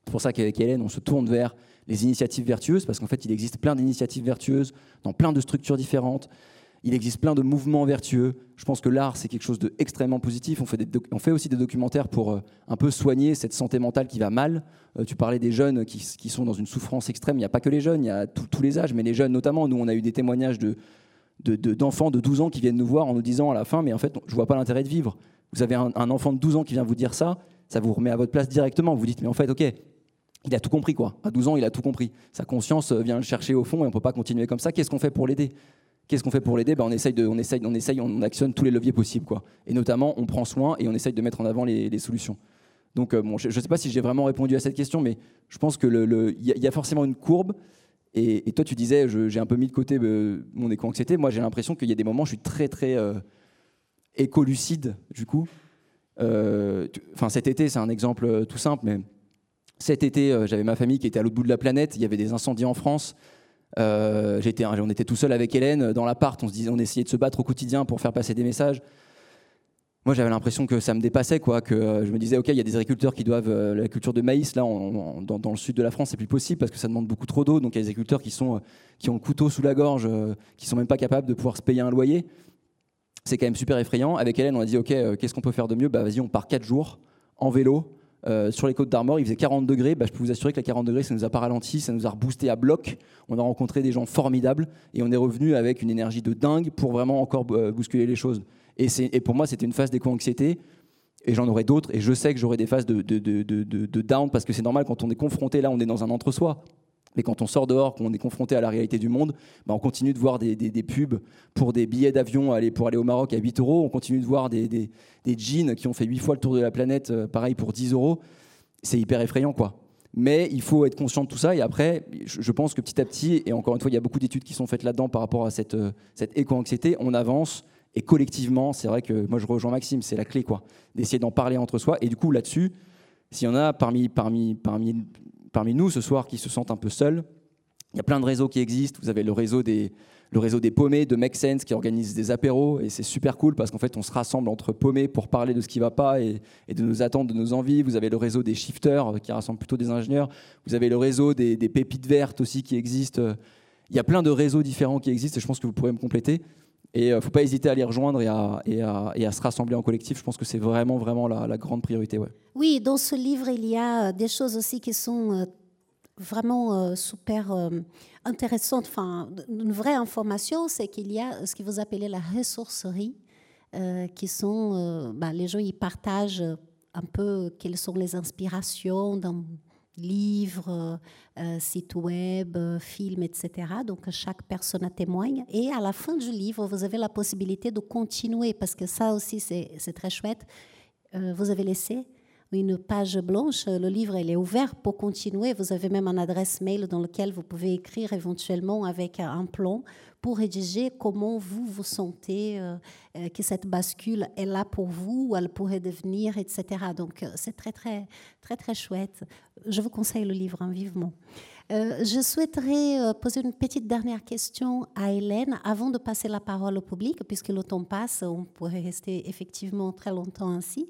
C'est pour ça qu'avec Hélène, on se tourne vers les initiatives vertueuses, parce qu'en fait, il existe plein d'initiatives vertueuses dans plein de structures différentes. Il existe plein de mouvements vertueux. Je pense que l'art, c'est quelque chose d'extrêmement positif. On fait, aussi des documentaires pour euh, un peu soigner cette santé mentale qui va mal. Euh, tu parlais des jeunes qui, sont dans une souffrance extrême. Il n'y a pas que les jeunes, il y a tous les âges, mais les jeunes notamment. Nous, on a eu des témoignages de, d'enfants de, 12 ans qui viennent nous voir en nous disant à la fin, mais en fait, je vois pas l'intérêt de vivre. Vous avez un, enfant de 12 ans qui vient vous dire ça, ça vous remet à votre place directement. Vous dites, mais en fait, ok, il a tout compris, quoi. À 12 ans, il a tout compris. Sa conscience euh, vient le chercher au fond et on peut pas continuer comme ça. Qu'est-ce qu'on fait pour l'aider? Qu'est-ce qu'on fait pour l'aider? Ben, on, essaye de, on, essaye, on essaye, on actionne tous les leviers possibles. Quoi. Et notamment, on prend soin et on essaye de mettre en avant les, solutions. Donc, euh, bon, je ne sais pas si j'ai vraiment répondu à cette question, mais je pense qu'il le, y, y, a forcément une courbe. Et, toi, tu disais, j'ai un peu mis de côté euh, mon éco-anxiété. Moi, j'ai l'impression qu'il y a des moments je suis très, très euh, écolucide, du coup. Enfin, cet été, c'est un exemple tout simple, mais cet été, j'avais ma famille qui était à l'autre bout de la planète. Il y avait des incendies en France. Euh, on était tout seul avec Hélène dans l'appart, on, disait, on essayait de se battre au quotidien pour faire passer des messages. Moi, j'avais l'impression que ça me dépassait, quoi, que euh, je me disais, ok, il y a des agriculteurs qui doivent euh, la culture de maïs là, dans, le sud de la France, c'est plus possible parce que ça demande beaucoup trop d'eau. Donc il y a des agriculteurs qui sont qui ont le couteau sous la gorge, qui sont même pas capables de pouvoir se payer un loyer. C'est quand même super effrayant. Avec Hélène, on a dit, ok, qu'est-ce qu'on peut faire de mieux? Bah vas-y, on part quatre jours en vélo euh, sur les côtes d'Armor, il faisait 40 degrés. Bah, je peux vous assurer que les 40 degrés, ça nous a pas ralenti, ça nous a reboosté à bloc. On a rencontré des gens formidables et on est revenu avec une énergie de dingue pour vraiment encore euh, bousculer les choses. Et, pour moi, c'était une phase d'éco-anxiété. Et j'en aurai d'autres. Et je sais que j'aurai des phases de, down parce que c'est normal quand on est confronté là, on est dans un entre-soi. Mais quand on sort dehors, qu'on est confronté à la réalité du monde, bah, on continue de voir des, pubs pour des billets d'avion pour aller au Maroc à 8 euros. On continue de voir des, jeans qui ont fait 8 fois le tour de la planète, euh, pareil pour 10 euros. C'est hyper effrayant, quoi. Mais il faut être conscient de tout ça. Et après, je pense que petit à petit, et encore une fois, il y a beaucoup d'études qui sont faites là-dedans par rapport à cette, euh, cette éco-anxiété, on avance. Et collectivement, c'est vrai que moi je rejoins Maxime, c'est la clé, quoi. D'essayer d'en parler entre soi. Et du coup, là-dessus, s'il y en a parmi, parmi, parmi parmi nous ce soir qui se sentent un peu seuls. Il y a plein de réseaux qui existent. Vous avez le réseau des, le réseau des paumés de Make Sense qui organise des apéros et c'est super cool parce qu'en fait on se rassemble entre paumés pour parler de ce qui va pas et, de nos attentes, de nos envies. Vous avez le réseau des shifters qui rassemble plutôt des ingénieurs. Vous avez le réseau des, des pépites vertes aussi qui existent. Il y a plein de réseaux différents qui existent et je pense que vous pourrez me compléter. Et il euh, ne faut pas hésiter à les rejoindre et à, et à, se rassembler en collectif. Je pense que c'est vraiment, vraiment la, grande priorité. Ouais. Oui, dans ce livre, il y a des choses aussi qui sont euh, vraiment euh, super intéressantes. Enfin, une vraie information, c'est qu'il y a ce que vous appelez la ressourcerie, qui sont, bah, les gens, ils partagent un peu quelles sont les inspirations dans livres, euh, sites web, films, etc. Donc chaque personne témoigne. Et à la fin du livre, vous avez la possibilité de continuer, parce que ça aussi, c'est très chouette. Euh, vous avez laissé une page blanche. Le livre, il est ouvert pour continuer. Vous avez même un adresse mail dans lequel vous pouvez écrire éventuellement avec un plan pour rédiger comment vous vous sentez euh, euh, que cette bascule est là pour vous, ou elle pourrait devenir, etc. Donc euh, c'est très très très très chouette. Je vous conseille le livre hein, vivement. je souhaiterais poser une petite dernière question à Hélène avant de passer la parole au public, puisque le temps passe, on pourrait rester effectivement très longtemps ainsi.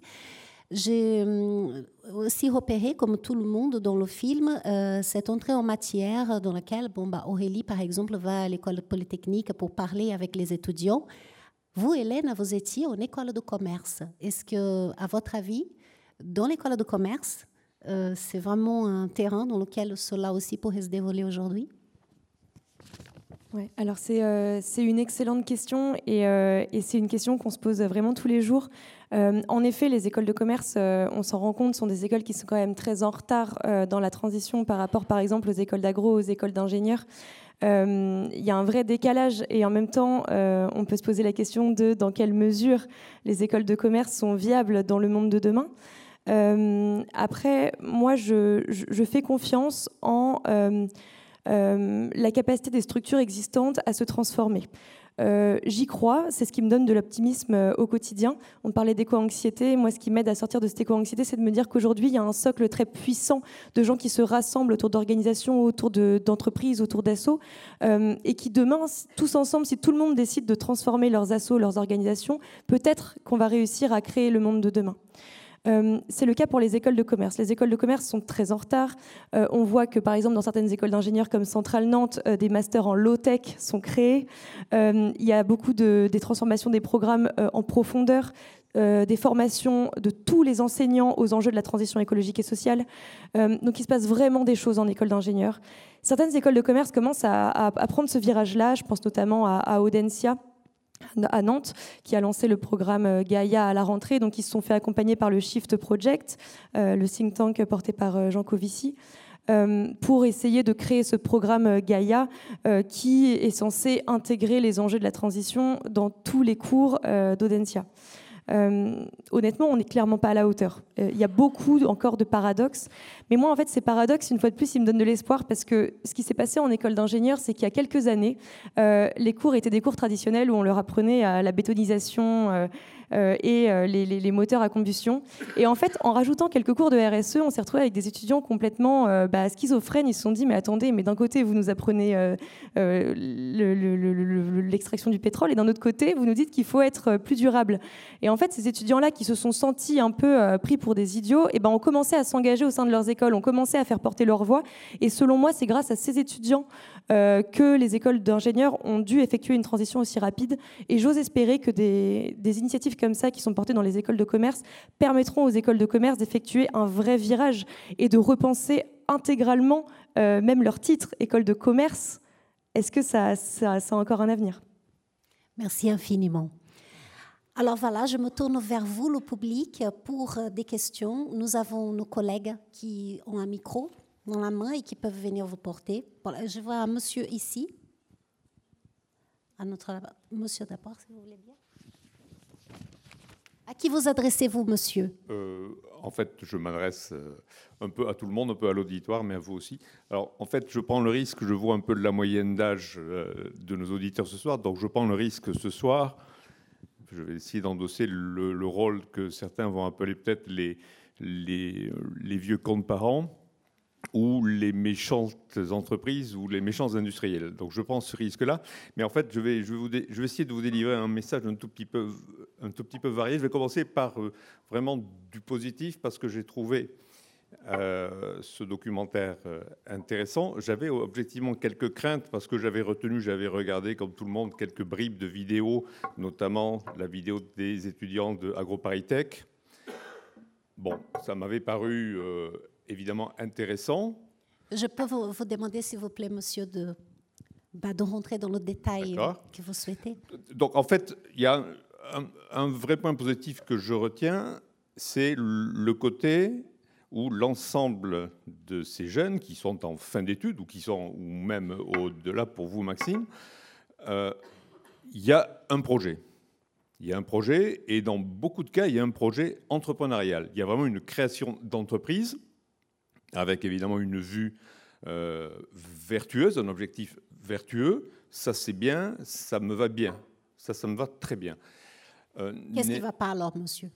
J'ai euh, aussi repéré, comme tout le monde dans le film, euh, cette entrée en matière dans laquelle bon, bah, Aurélie, par exemple, va à l'école polytechnique pour parler avec les étudiants. Vous, Hélène, vous étiez en école de commerce. Est-ce que, à votre avis, dans l'école de commerce, euh, c'est vraiment un terrain dans lequel cela aussi pourrait se dérouler aujourd'hui? Ouais, alors c'est c'est une excellente question et, et c'est une question qu'on se pose vraiment tous les jours. En effet, les écoles de commerce, on s'en rend compte, sont des écoles qui sont quand même très en retard dans la transition par rapport, par exemple, aux écoles d'agro, aux écoles d'ingénieurs. Il y a un vrai décalage et en même temps, on peut se poser la question de dans quelle mesure les écoles de commerce sont viables dans le monde de demain. Euh, après, moi, je, fais confiance en euh, euh, la capacité des structures existantes à se transformer. J'y crois, c'est ce qui me donne de l'optimisme au quotidien. On parlait d'éco-anxiété. Moi, ce qui m'aide à sortir de cette éco-anxiété, c'est de me dire qu'aujourd'hui, il y a un socle très puissant de gens qui se rassemblent autour d'organisations, autour d'entreprises, autour d'assauts, et qui demain, tous ensemble, si tout le monde décide de transformer leurs assauts, leurs organisations, peut-être qu'on va réussir à créer le monde de demain. Euh, c'est le cas pour les écoles de commerce. Les écoles de commerce sont très en retard. Euh, on voit que, par exemple, dans certaines écoles d'ingénieurs comme Centrale Nantes, euh, des masters en low-tech sont créés. il y a beaucoup de, des transformations des programmes en profondeur. des formations de tous les enseignants aux enjeux de la transition écologique et sociale. donc il se passe vraiment des choses en école d'ingénieurs. Certaines écoles de commerce commencent à, prendre ce virage-là, je pense notamment à, à Audencia, à Nantes, qui a lancé le programme euh, Gaïa à la rentrée. Donc, ils se sont fait accompagner par le Shift Project, euh, le think tank porté par euh, Jean Covici. pour essayer de créer ce programme Gaïa qui est censé intégrer les enjeux de la transition dans tous les cours d'Audencia. Honnêtement, on n'est clairement pas à la hauteur. Il y a beaucoup encore de paradoxes. Mais moi, en fait, ces paradoxes, une fois de plus, ils me donnent de l'espoir parce que ce qui s'est passé en école d'ingénieur, c'est qu'il y a quelques années, euh, les cours étaient des cours traditionnels où on leur apprenait à la bétonisation euh, euh, et les, moteurs à combustion. Et en fait, en rajoutant quelques cours de RSE, on s'est retrouvé avec des étudiants complètement bah, schizophrènes. Ils se sont dit, mais attendez, mais d'un côté, vous nous apprenez l'extraction du pétrole et d'un autre côté, vous nous dites qu'il faut être plus durable. Et en fait, ces étudiants-là qui se sont sentis un peu pris pour des idiots, et eh ben, ont commencé à s'engager au sein de leurs écoles ont commencé à faire porter leur voix. Et selon moi, c'est grâce à ces étudiants euh, que les écoles d'ingénieurs ont dû effectuer une transition aussi rapide. Et j'ose espérer que des, initiatives comme ça, qui sont portées dans les écoles de commerce, permettront aux écoles de commerce d'effectuer un vrai virage et de repenser intégralement euh, même leur titre, école de commerce. Est-ce que ça, ça, a encore un avenir? Merci infiniment. Alors voilà, je me tourne vers vous, le public, pour euh, des questions. Nous avons nos collègues qui ont un micro dans la main et qui peuvent venir vous porter. Je vois un monsieur ici. À notre monsieur d'abord, si vous voulez bien. À qui vous adressez-vous, monsieur euh, En fait, je m'adresse euh, un peu à tout le monde, un peu à l'auditoire, mais à vous aussi. Alors, en fait, je prends le risque, je vois un peu de la moyenne d'âge de nos auditeurs ce soir, donc je prends le risque ce soir je vais essayer d'endosser le, rôle que certains vont appeler peut-être les, les, vieux comptes parents ou les méchantes entreprises ou les méchants industriels. Donc je prends ce risque-là. Mais en fait, je vais, essayer de vous délivrer un message un tout petit peu, varié. Je vais commencer par euh, vraiment du positif parce que j'ai trouvé euh, ce documentaire euh, intéressant. J'avais objectivement quelques craintes parce que j'avais retenu, j'avais regardé comme tout le monde quelques bribes de vidéos, notamment la vidéo des étudiants de AgroParisTech. Bon, ça m'avait paru évidemment intéressant. Je peux vous, demander, s'il vous plaît, monsieur, de, bah, de rentrer dans le détail que vous souhaitez. Donc, en fait, il y a un, un vrai point positif que je retiens, c'est le côté où l'ensemble de ces jeunes qui sont en fin d'études ou qui sont ou même au-delà pour vous, Maxime, euh, il y a un projet. Il y a un projet et dans beaucoup de cas, il y a un projet entrepreneurial. Il y a vraiment une création d'entreprise avec évidemment une vue euh, vertueuse, un objectif vertueux. Ça, c'est bien, ça me va bien. Ça, ça me va très bien. Euh, Qu'est-ce qui ne va pas alors, monsieur?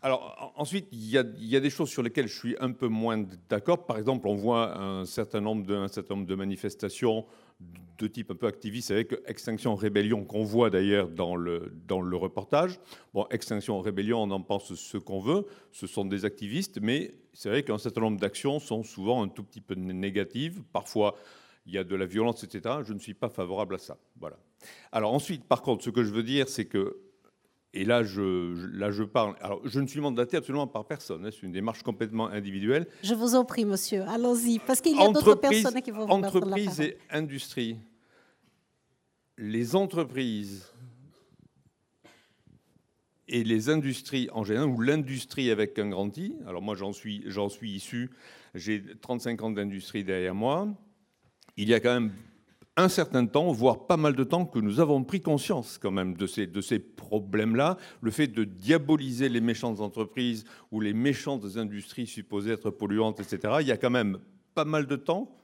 Alors ensuite, il y, a, des choses sur lesquelles je suis un peu moins d'accord. Par exemple, on voit un certain nombre de, certain nombre de manifestations de type un peu activiste avec Extinction Rébellion, qu'on voit d'ailleurs dans le, dans le reportage. Bon, Extinction Rébellion, on en pense ce qu'on veut, ce sont des activistes, mais c'est vrai qu'un certain nombre d'actions sont souvent un tout petit peu négatives. Parfois, il y a de la violence, etc. Je ne suis pas favorable à ça. Voilà. Alors ensuite, par contre, ce que je veux dire, c'est que et là je, là, je parle. Alors, je ne suis mandaté absolument par personne. Hein, c'est une démarche complètement individuelle. Je vous en prie, monsieur. Allons-y, parce qu'il y a d'autres personnes qui vont vous Entreprise et industrie. les entreprises et les industries en général, ou l'industrie avec un grand I, alors moi j'en suis, j'en suis issu, j'ai 35 ans d'industrie derrière moi, il y a quand même un certain temps, voire pas mal de temps, que nous avons pris conscience quand même de ces, de ces problèmes-là. Le fait de diaboliser les méchantes entreprises ou les méchantes industries supposées être polluantes, etc., il y a quand même pas mal de temps,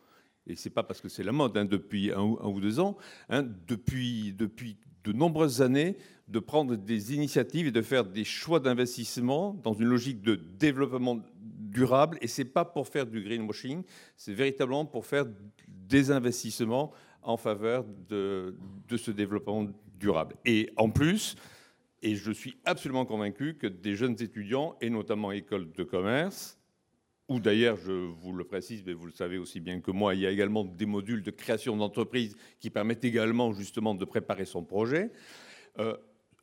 et c'est pas parce que c'est la mode hein, depuis un, ou deux ans, hein, depuis, depuis de nombreuses années, de prendre des initiatives et de faire des choix d'investissement dans une logique de développement durable. Et c'est pas pour faire du greenwashing, c'est véritablement pour faire des investissements en faveur de, ce développement durable. Et en plus, et je suis absolument convaincu que des jeunes étudiants, et notamment écoles de commerce, ou d'ailleurs, je vous le précise, mais vous le savez aussi bien que moi, il y a également des modules de création d'entreprise qui permettent également justement de préparer son projet. Euh,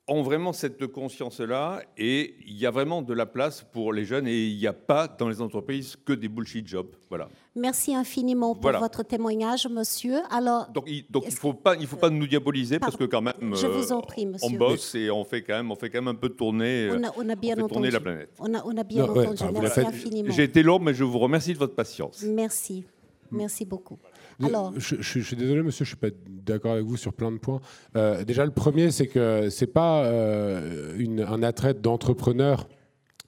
ont vraiment cette conscience-là et il y a vraiment de la place pour les jeunes et il n'y a pas dans les entreprises que des bullshit jobs. Voilà. Merci infiniment pour votre témoignage, monsieur. Alors, donc il ne faut pas, il faut pas nous diaboliser parce que quand même, je vous en prie, monsieur. on bosse et on fait quand même, on fait quand même un peu tourner, on a, on a bien tourner la planète. On a, on a bien entendu. Merci infiniment. J'ai été long, mais je vous remercie de votre patience. Merci. Merci beaucoup. Je, suis désolé, monsieur, je suis pas d'accord avec vous sur plein de points. Euh, déjà, le premier, c'est que c'est pas euh, une, un attrait d'entrepreneur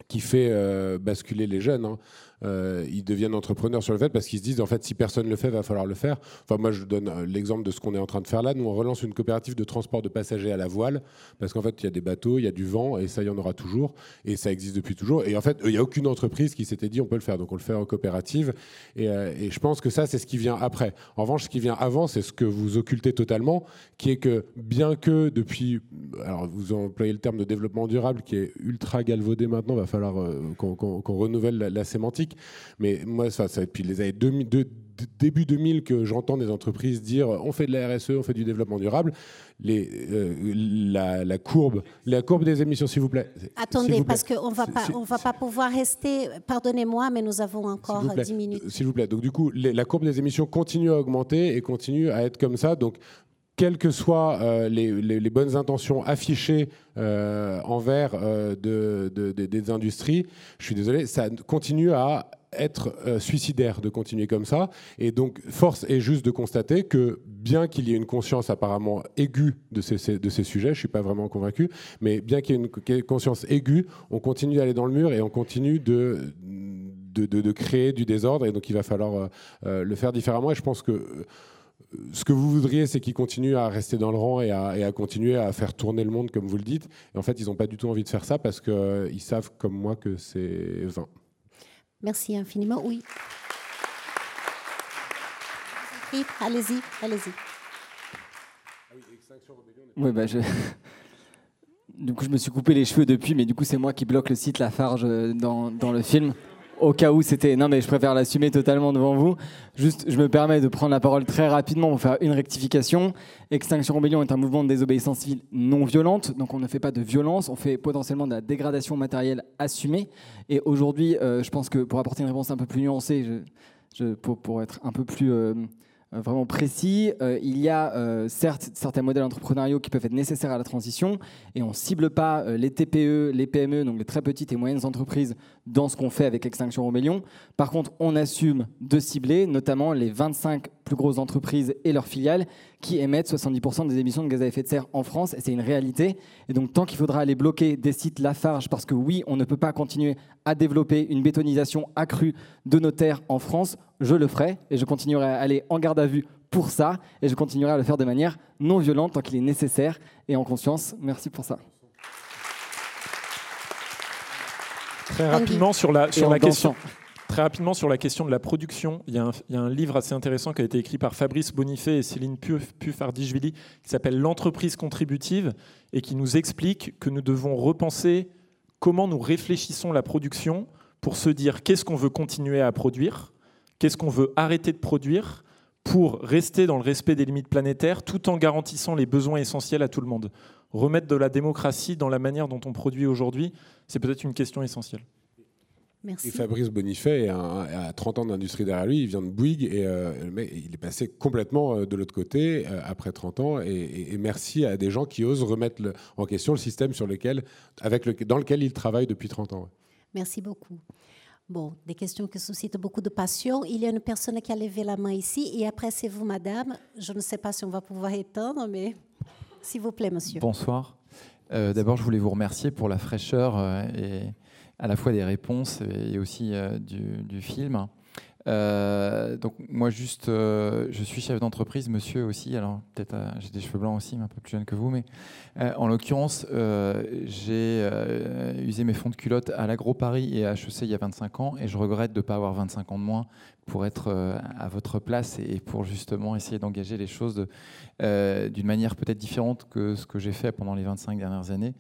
qui fait euh, basculer les jeunes. Hein. Euh, ils deviennent entrepreneurs sur le fait parce qu'ils se disent en fait si personne le fait, va falloir le faire. Enfin moi je donne euh, l'exemple de ce qu'on est en train de faire là. Nous on relance une coopérative de transport de passagers à la voile parce qu'en fait il y a des bateaux, il y a du vent et ça il y en aura toujours et ça existe depuis toujours. Et en fait il n'y a aucune entreprise qui s'était dit on peut le faire donc on le fait en coopérative et, euh, et je pense que ça c'est ce qui vient après. En revanche ce qui vient avant c'est ce que vous occultez totalement qui est que bien que depuis alors vous employez le terme de développement durable qui est ultra galvaudé maintenant, va falloir qu'on renouvelle la sémantique mais moi, ça, ça depuis les années début 2000 que j'entends des entreprises dire on fait de la RSE, on fait du développement durable. Les, euh, la, courbe, la courbe des émissions, s'il vous plaît. Attendez, parce qu'on ne va, pas, on va pas pouvoir rester. Pardonnez-moi, mais nous avons encore 10 minutes. S'il vous plaît. Donc, du coup, la courbe des émissions continue à augmenter et continue à être comme ça. Donc, quelles que soient euh, les, bonnes intentions affichées euh, envers euh, des industries, je suis désolé, ça continue à être suicidaire de continuer comme ça. Et donc, force est juste de constater que, bien qu'il y ait une conscience apparemment aiguë de ces, sujets, je ne suis pas vraiment convaincu, mais bien qu'il y ait une conscience aiguë, on continue d'aller dans le mur et on continue de, de, créer du désordre. Et donc, il va falloir le faire différemment. Et je pense que ce que vous voudriez, c'est qu'ils continuent à rester dans le rang et à, continuer à faire tourner le monde, comme vous le dites. Et en fait, ils n'ont pas du tout envie de faire ça parce qu'ils euh, savent, comme moi, que c'est vain. Merci infiniment. Oui. Allez-y, allez-y. Oui, bah je... Du coup, je me suis coupé les cheveux depuis, mais du coup, c'est moi qui bloque le site Lafarge euh, dans, dans le film au cas où c'était. Non, mais je préfère l'assumer totalement devant vous. Juste, je me permets de prendre la parole très rapidement pour faire une rectification. Extinction Rebellion est un mouvement de désobéissance civile non violente, donc on ne fait pas de violence, on fait potentiellement de la dégradation matérielle assumée. Et aujourd'hui, euh, je pense que pour apporter une réponse un peu plus nuancée, pour, être un peu plus. Euh, vraiment précis. Euh, il y a euh, certes certains modèles entrepreneuriaux qui peuvent être nécessaires à la transition et on ne cible pas les TPE, les PME, donc les très petites et moyennes entreprises dans ce qu'on fait avec Extinction Rebellion. Par contre, on assume de cibler notamment les 25 plus grosses entreprises et leurs filiales qui émettent 70% des émissions de gaz à effet de serre en France, et c'est une réalité. Et donc tant qu'il faudra aller bloquer des sites Lafarge, parce que oui, on ne peut pas continuer à développer une bétonisation accrue de nos terres en France, je le ferai, et je continuerai à aller en garde à vue pour ça, et je continuerai à le faire de manière non violente tant qu'il est nécessaire et en conscience. Merci pour ça. Très rapidement sur la, sur la question. Très rapidement sur la question de la production, il y, a un, livre assez intéressant qui a été écrit par Fabrice Bonifay et Céline Puffardichvili qui s'appelle L'entreprise contributive et qui nous explique que nous devons repenser comment nous réfléchissons la production pour se dire qu'est-ce qu'on veut continuer à produire, qu'est-ce qu'on veut arrêter de produire pour rester dans le respect des limites planétaires tout en garantissant les besoins essentiels à tout le monde. Remettre de la démocratie dans la manière dont on produit aujourd'hui, c'est peut-être une question essentielle. Et Fabrice Bonifay a 30 ans d'industrie derrière lui, il vient de Bouygues et euh, il est passé complètement euh, de l'autre côté euh, après 30 ans. Et, merci à des gens qui osent remettre en question le système sur lequel, avec le, dans lequel il travaille depuis 30 ans. Merci beaucoup. Bon, des questions qui suscitent beaucoup de passion. Il y a une personne qui a levé la main ici et après c'est vous, madame. Je ne sais pas si on va pouvoir éteindre, mais s'il vous plaît, monsieur. Bonsoir. D'abord, je voulais vous remercier pour la fraîcheur et à la fois des réponses et aussi euh, du, film. Euh, donc moi juste, euh, je suis chef d'entreprise, monsieur aussi. Alors peut-être j'ai des cheveux blancs aussi, mais un peu plus jeune que vous. Mais en l'occurrence, j'ai usé mes fonds de culotte à l'Agro Paris et à HEC il y a 25 ans, et je regrette de ne pas avoir 25 ans de moins pour être à votre place et pour justement essayer d'engager les choses d'une manière peut-être différente que ce que j'ai fait pendant les 25 dernières années.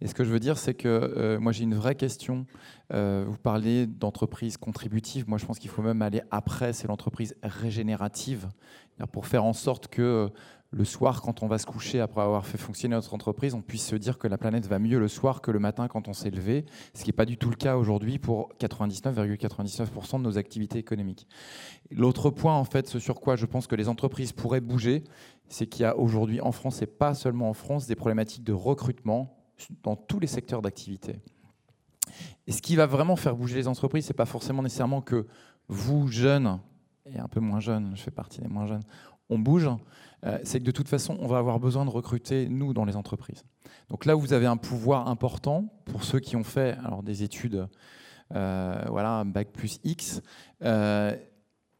Et ce que je veux dire, c'est que euh, moi j'ai une vraie question. Euh, vous parlez d'entreprise contributive. Moi je pense qu'il faut même aller après, c'est l'entreprise régénérative, pour faire en sorte que euh, le soir, quand on va se coucher après avoir fait fonctionner notre entreprise, on puisse se dire que la planète va mieux le soir que le matin quand on s'est levé, ce qui n'est pas du tout le cas aujourd'hui pour 99,99% de nos activités économiques. L'autre point, en fait, ce sur quoi je pense que les entreprises pourraient bouger, c'est qu'il y a aujourd'hui en France, et pas seulement en France, des problématiques de recrutement dans tous les secteurs d'activité. Et ce qui va vraiment faire bouger les entreprises, ce n'est pas forcément nécessairement que vous, jeunes, et un peu moins jeunes, je fais partie des moins jeunes, on bouge, euh, c'est que de toute façon, on va avoir besoin de recruter, nous, dans les entreprises. Donc là vous avez un pouvoir important, pour ceux qui ont fait alors, des études, euh, voilà, bac plus X, euh,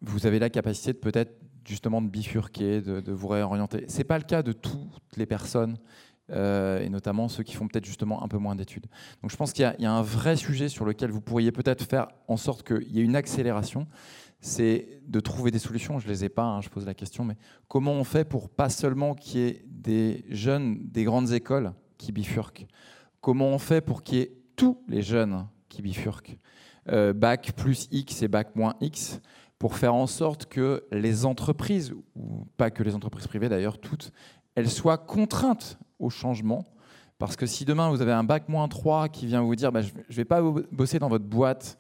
vous avez la capacité de peut-être justement de bifurquer, de, de vous réorienter. Ce n'est pas le cas de toutes les personnes euh, et notamment ceux qui font peut-être justement un peu moins d'études. Donc je pense qu'il y, a un vrai sujet sur lequel vous pourriez peut-être faire en sorte qu'il y ait une accélération, c'est de trouver des solutions. Je ne les ai pas, hein, je pose la question, mais comment on fait pour pas seulement qu'il y ait des jeunes des grandes écoles qui bifurquent? Comment on fait pour qu'il y ait tous les jeunes qui bifurquent? Euh, Bac plus X et bac moins X pour faire en sorte que les entreprises, ou pas que les entreprises privées d'ailleurs, toutes, elles soient contraintes au changement. Parce que si demain vous avez un bac moins 3 qui vient vous dire bah, je ne vais pas bosser dans votre boîte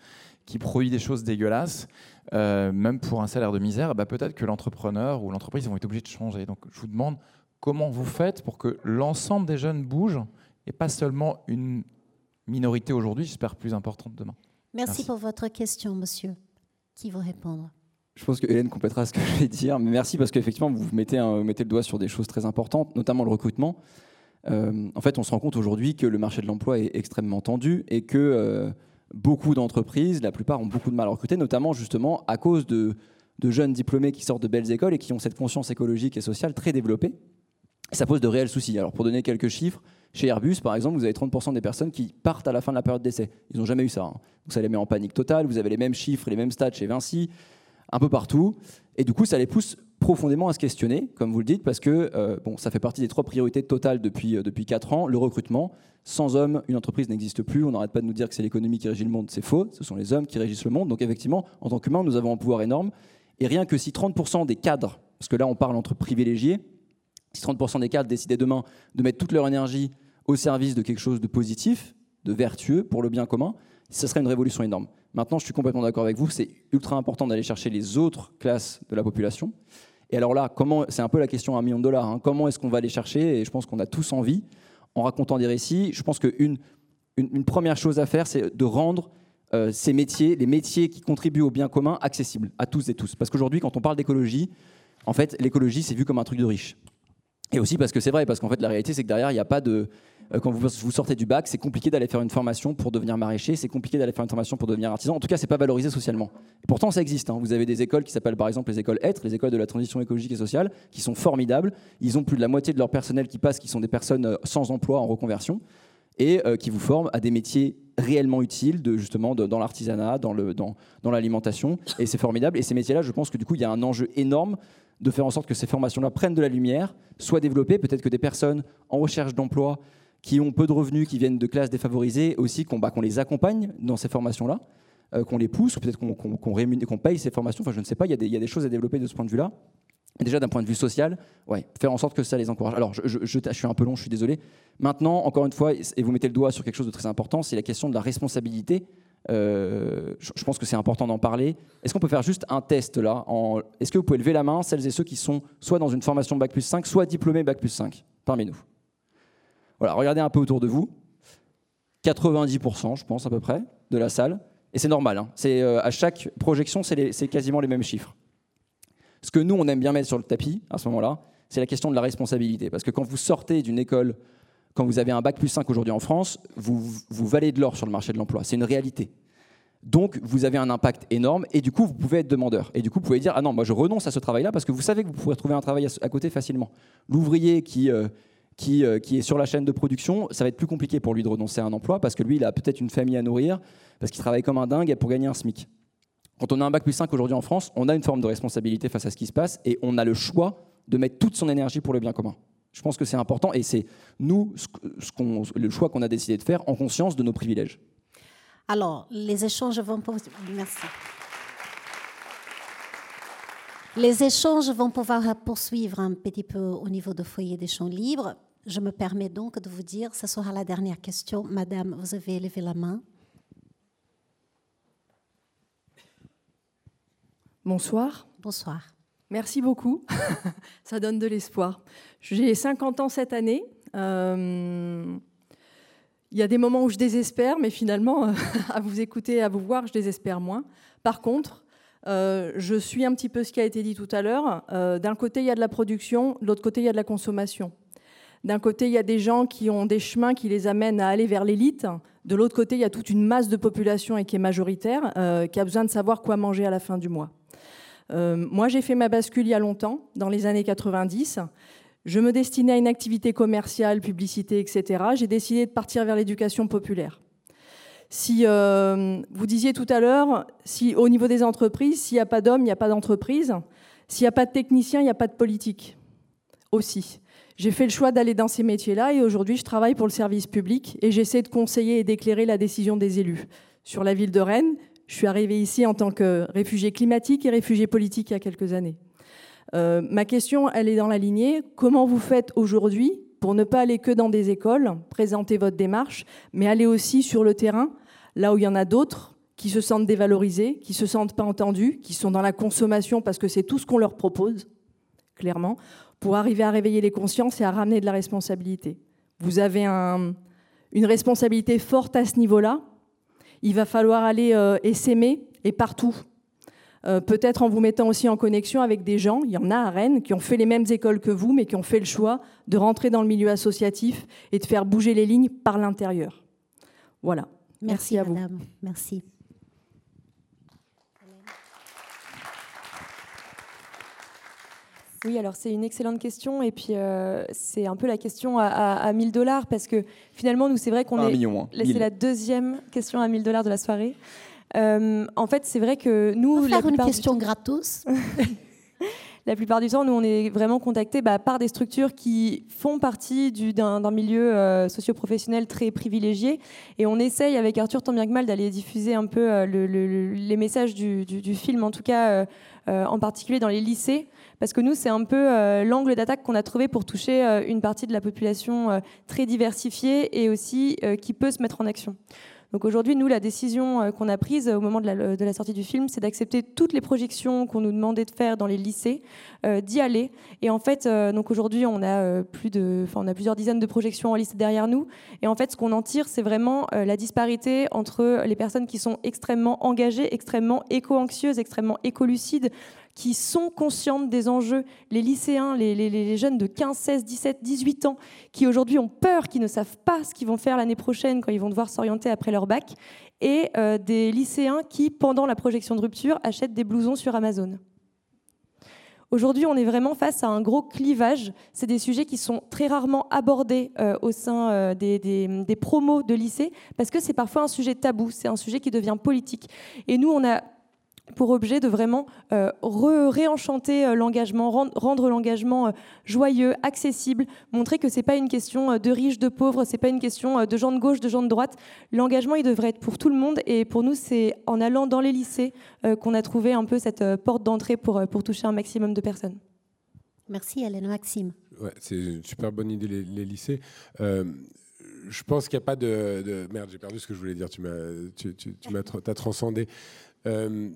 qui produit des choses dégueulasses, euh, même pour un salaire de misère, bah, peut-être que l'entrepreneur ou l'entreprise vont être obligés de changer. Donc je vous demande comment vous faites pour que l'ensemble des jeunes bougent et pas seulement une minorité aujourd'hui, j'espère plus importante demain. Merci, pour votre question, monsieur. Qui va répondre? Je pense que Hélène complétera ce que je vais dire, mais merci parce qu'effectivement, vous mettez, un, mettez le doigt sur des choses très importantes, notamment le recrutement. Euh, en fait, on se rend compte aujourd'hui que le marché de l'emploi est extrêmement tendu et que euh, beaucoup d'entreprises, la plupart, ont beaucoup de mal à recruter, notamment justement à cause de, jeunes diplômés qui sortent de belles écoles et qui ont cette conscience écologique et sociale très développée. ça pose de réels soucis. Alors, pour donner quelques chiffres, chez Airbus, par exemple, vous avez 30% des personnes qui partent à la fin de la période d'essai. Ils n'ont jamais eu ça. Hein. Donc, ça les met en panique totale. Vous avez les mêmes chiffres, les mêmes stats chez Vinci, un peu partout. Et du coup, ça les pousse profondément à se questionner, comme vous le dites, parce que euh, bon, ça fait partie des trois priorités totales depuis, euh, depuis 4 ans. Le recrutement. Sans hommes, une entreprise n'existe plus. On n'arrête pas de nous dire que c'est l'économie qui régit le monde. C'est faux. Ce sont les hommes qui régissent le monde. Donc effectivement, en tant qu'humains, nous avons un pouvoir énorme. Et rien que si 30% des cadres, parce que là on parle entre privilégiés, si 30% des cadres décidaient demain de mettre toute leur énergie au service de quelque chose de positif, de vertueux, pour le bien commun, ce serait une révolution énorme. Maintenant, je suis complètement d'accord avec vous, c'est ultra important d'aller chercher les autres classes de la population. Et alors là, comment, c'est un peu la question à un million de dollars. Hein. comment est-ce qu'on va les chercher? Et je pense qu'on a tous envie, en racontant des récits. Je pense qu'une une, première chose à faire, c'est de rendre euh, ces métiers, les métiers qui contribuent au bien commun, accessibles à tous et tous. Parce qu'aujourd'hui, quand on parle d'écologie, en fait, l'écologie, c'est vu comme un truc de riche. Et aussi parce que c'est vrai, parce qu'en fait, la réalité, c'est que derrière, il n'y a pas de, quand vous, sortez du bac, c'est compliqué d'aller faire une formation pour devenir maraîcher, c'est compliqué d'aller faire une formation pour devenir artisan. En tout cas, c'est pas valorisé socialement. Et pourtant, ça existe. Hein. Vous avez des écoles qui s'appellent par exemple les écoles être, les écoles de la transition écologique et sociale, qui sont formidables. Ils ont plus de la moitié de leur personnel qui passe, qui sont des personnes euh, sans emploi en reconversion et euh, qui vous forment à des métiers réellement utiles justement dans l'artisanat, dans l'alimentation. Et c'est formidable. Et ces métiers-là, je pense que du coup, il y a un enjeu énorme de faire en sorte que ces formations-là prennent de la lumière, soient développées. Peut-être que des personnes en recherche d'emploi qui ont peu de revenus, qui viennent de classes défavorisées, aussi qu'on bah, les accompagne dans ces formations-là, euh, qu'on les pousse, ou peut-être qu'on qu'on paye ces formations. Enfin, je ne sais pas, il y, a des, choses à développer de ce point de vue-là. Déjà d'un point de vue social, ouais, faire en sorte que ça les encourage. Alors, je, suis un peu long, je suis désolé. Maintenant, encore une fois, et vous mettez le doigt sur quelque chose de très important, c'est la question de la responsabilité Euh, je pense que c'est important d'en parler. Est-ce qu'on peut faire juste un test là Est-ce que vous pouvez lever la main, celles et ceux qui sont soit dans une formation Bac plus 5, soit diplômés Bac plus 5 parmi nous Voilà, regardez un peu autour de vous. 90%, je pense, à peu près, de la salle. Et c'est normal. Hein. C'est, euh, à chaque projection, c'est quasiment les mêmes chiffres. Ce que nous, on aime bien mettre sur le tapis, à ce moment-là, c'est la question de la responsabilité. Parce que quand vous sortez d'une école quand vous avez un bac plus 5 aujourd'hui en France, vous, vous valez de l'or sur le marché de l'emploi. C'est une réalité. Donc, vous avez un impact énorme et du coup, vous pouvez être demandeur. Et du coup, vous pouvez dire Ah non, moi je renonce à ce travail-là parce que vous savez que vous pourrez trouver un travail à côté facilement. L'ouvrier qui, euh, qui, euh, qui est sur la chaîne de production, ça va être plus compliqué pour lui de renoncer à un emploi parce que lui, il a peut-être une famille à nourrir, parce qu'il travaille comme un dingue pour gagner un SMIC. Quand on a un bac plus 5 aujourd'hui en France, on a une forme de responsabilité face à ce qui se passe et on a le choix de mettre toute son énergie pour le bien commun. Je pense que c'est important et c'est nous le choix qu'on a décidé de faire en conscience de nos privilèges. Alors, les échanges vont Merci. Les échanges vont pouvoir poursuivre un petit peu au niveau de foyer des champs libres. Je me permets donc de vous dire, ce sera la dernière question. Madame, vous avez levé la main. Bonsoir. Bonsoir. Merci beaucoup. Ça donne de l'espoir. J'ai 50 ans cette année. Euh, il y a des moments où je désespère, mais finalement, à vous écouter, à vous voir, je désespère moins. Par contre, euh, je suis un petit peu ce qui a été dit tout à l'heure. Euh, d'un côté, il y a de la production, de l'autre côté, il y a de la consommation. D'un côté, il y a des gens qui ont des chemins qui les amènent à aller vers l'élite. De l'autre côté, il y a toute une masse de population et qui est majoritaire, qui a besoin de savoir quoi manger à la fin du mois. Euh, moi, j'ai fait ma bascule il y a longtemps, dans les années 90. Je me destinais à une activité commerciale, publicité, etc. J'ai décidé de partir vers l'éducation populaire. Si euh, vous disiez tout à l'heure, si au niveau des entreprises, s'il n'y a pas d'hommes, il n'y a pas d'entreprise. S'il n'y a pas de techniciens, il n'y a pas de politique. Aussi. J'ai fait le choix d'aller dans ces métiers-là et aujourd'hui, je travaille pour le service public et j'essaie de conseiller et d'éclairer la décision des élus sur la ville de Rennes, je suis arrivée ici en tant que réfugiée climatique et réfugiée politique il y a quelques années. Euh, ma question, elle est dans la lignée. Comment vous faites aujourd'hui pour ne pas aller que dans des écoles, présenter votre démarche, mais aller aussi sur le terrain, là où il y en a d'autres qui se sentent dévalorisés, qui se sentent pas entendus, qui sont dans la consommation parce que c'est tout ce qu'on leur propose, clairement, pour arriver à réveiller les consciences et à ramener de la responsabilité. Vous avez une responsabilité forte à ce niveau-là, il va falloir aller euh, essaimer et partout. Euh, peut-être en vous mettant aussi en connexion avec des gens, il y en a à Rennes, qui ont fait les mêmes écoles que vous, mais qui ont fait le choix de rentrer dans le milieu associatif et de faire bouger les lignes par l'intérieur. Voilà. Merci, à madame. vous. Merci. Oui, alors c'est une excellente question et puis euh, c'est un peu la question à, 1000 dollars parce que finalement nous c'est vrai qu'on est million, hein. c'est la deuxième question à 1000 dollars de la soirée. Euh, en fait c'est vrai que nous faire une question gratos. la plupart du temps nous on est vraiment contactés bah, par des structures qui font partie d'un milieu euh, socio-professionnel très privilégié et on essaye avec Arthur tant bien que mal d'aller diffuser un peu les messages du, du, film en tout cas en particulier dans les lycées parce que nous, c'est un peu euh, l'angle d'attaque qu'on a trouvé pour toucher euh, une partie de la population euh, très diversifiée et aussi qui peut se mettre en action. Donc aujourd'hui, nous, la décision qu'on a prise au moment de la, sortie du film, c'est d'accepter toutes les projections qu'on nous demandait de faire dans les lycées, d'y aller. Et en fait, donc aujourd'hui, on a plus de, on a plusieurs dizaines de projections en liste derrière nous. Et en fait, ce qu'on en tire, c'est vraiment la disparité entre les personnes qui sont extrêmement engagées, extrêmement éco-anxieuses, extrêmement écolucides, qui sont conscientes des enjeux, les lycéens, les, jeunes de 15, 16, 17, 18 ans, qui aujourd'hui ont peur, qui ne savent pas ce qu'ils vont faire l'année prochaine quand ils vont devoir s'orienter après leur bac, et euh, des lycéens qui, pendant la projection de rupture, achètent des blousons sur Amazon. Aujourd'hui, on est vraiment face à un gros clivage. C'est des sujets qui sont très rarement abordés euh, au sein euh, des, des, promos de lycée parce que c'est parfois un sujet tabou, c'est un sujet qui devient politique. Et nous, on a pour objet de vraiment euh, réenchanter euh, l'engagement, rendre, l'engagement euh, joyeux, accessible, montrer que c'est pas une question de riches, de pauvres, c'est pas une question de gens de gauche, de gens de droite. L'engagement, il devrait être pour tout le monde et pour nous, c'est en allant dans les lycées qu'on a trouvé un peu cette porte d'entrée pour, pour toucher un maximum de personnes. Merci Hélène Maxime. Ouais, c'est une super bonne idée les, les lycées je pense qu'il n'y a pas de, Merde, j'ai perdu ce que je voulais dire. Tu m'as, tu, tu, as transcendé. Euh,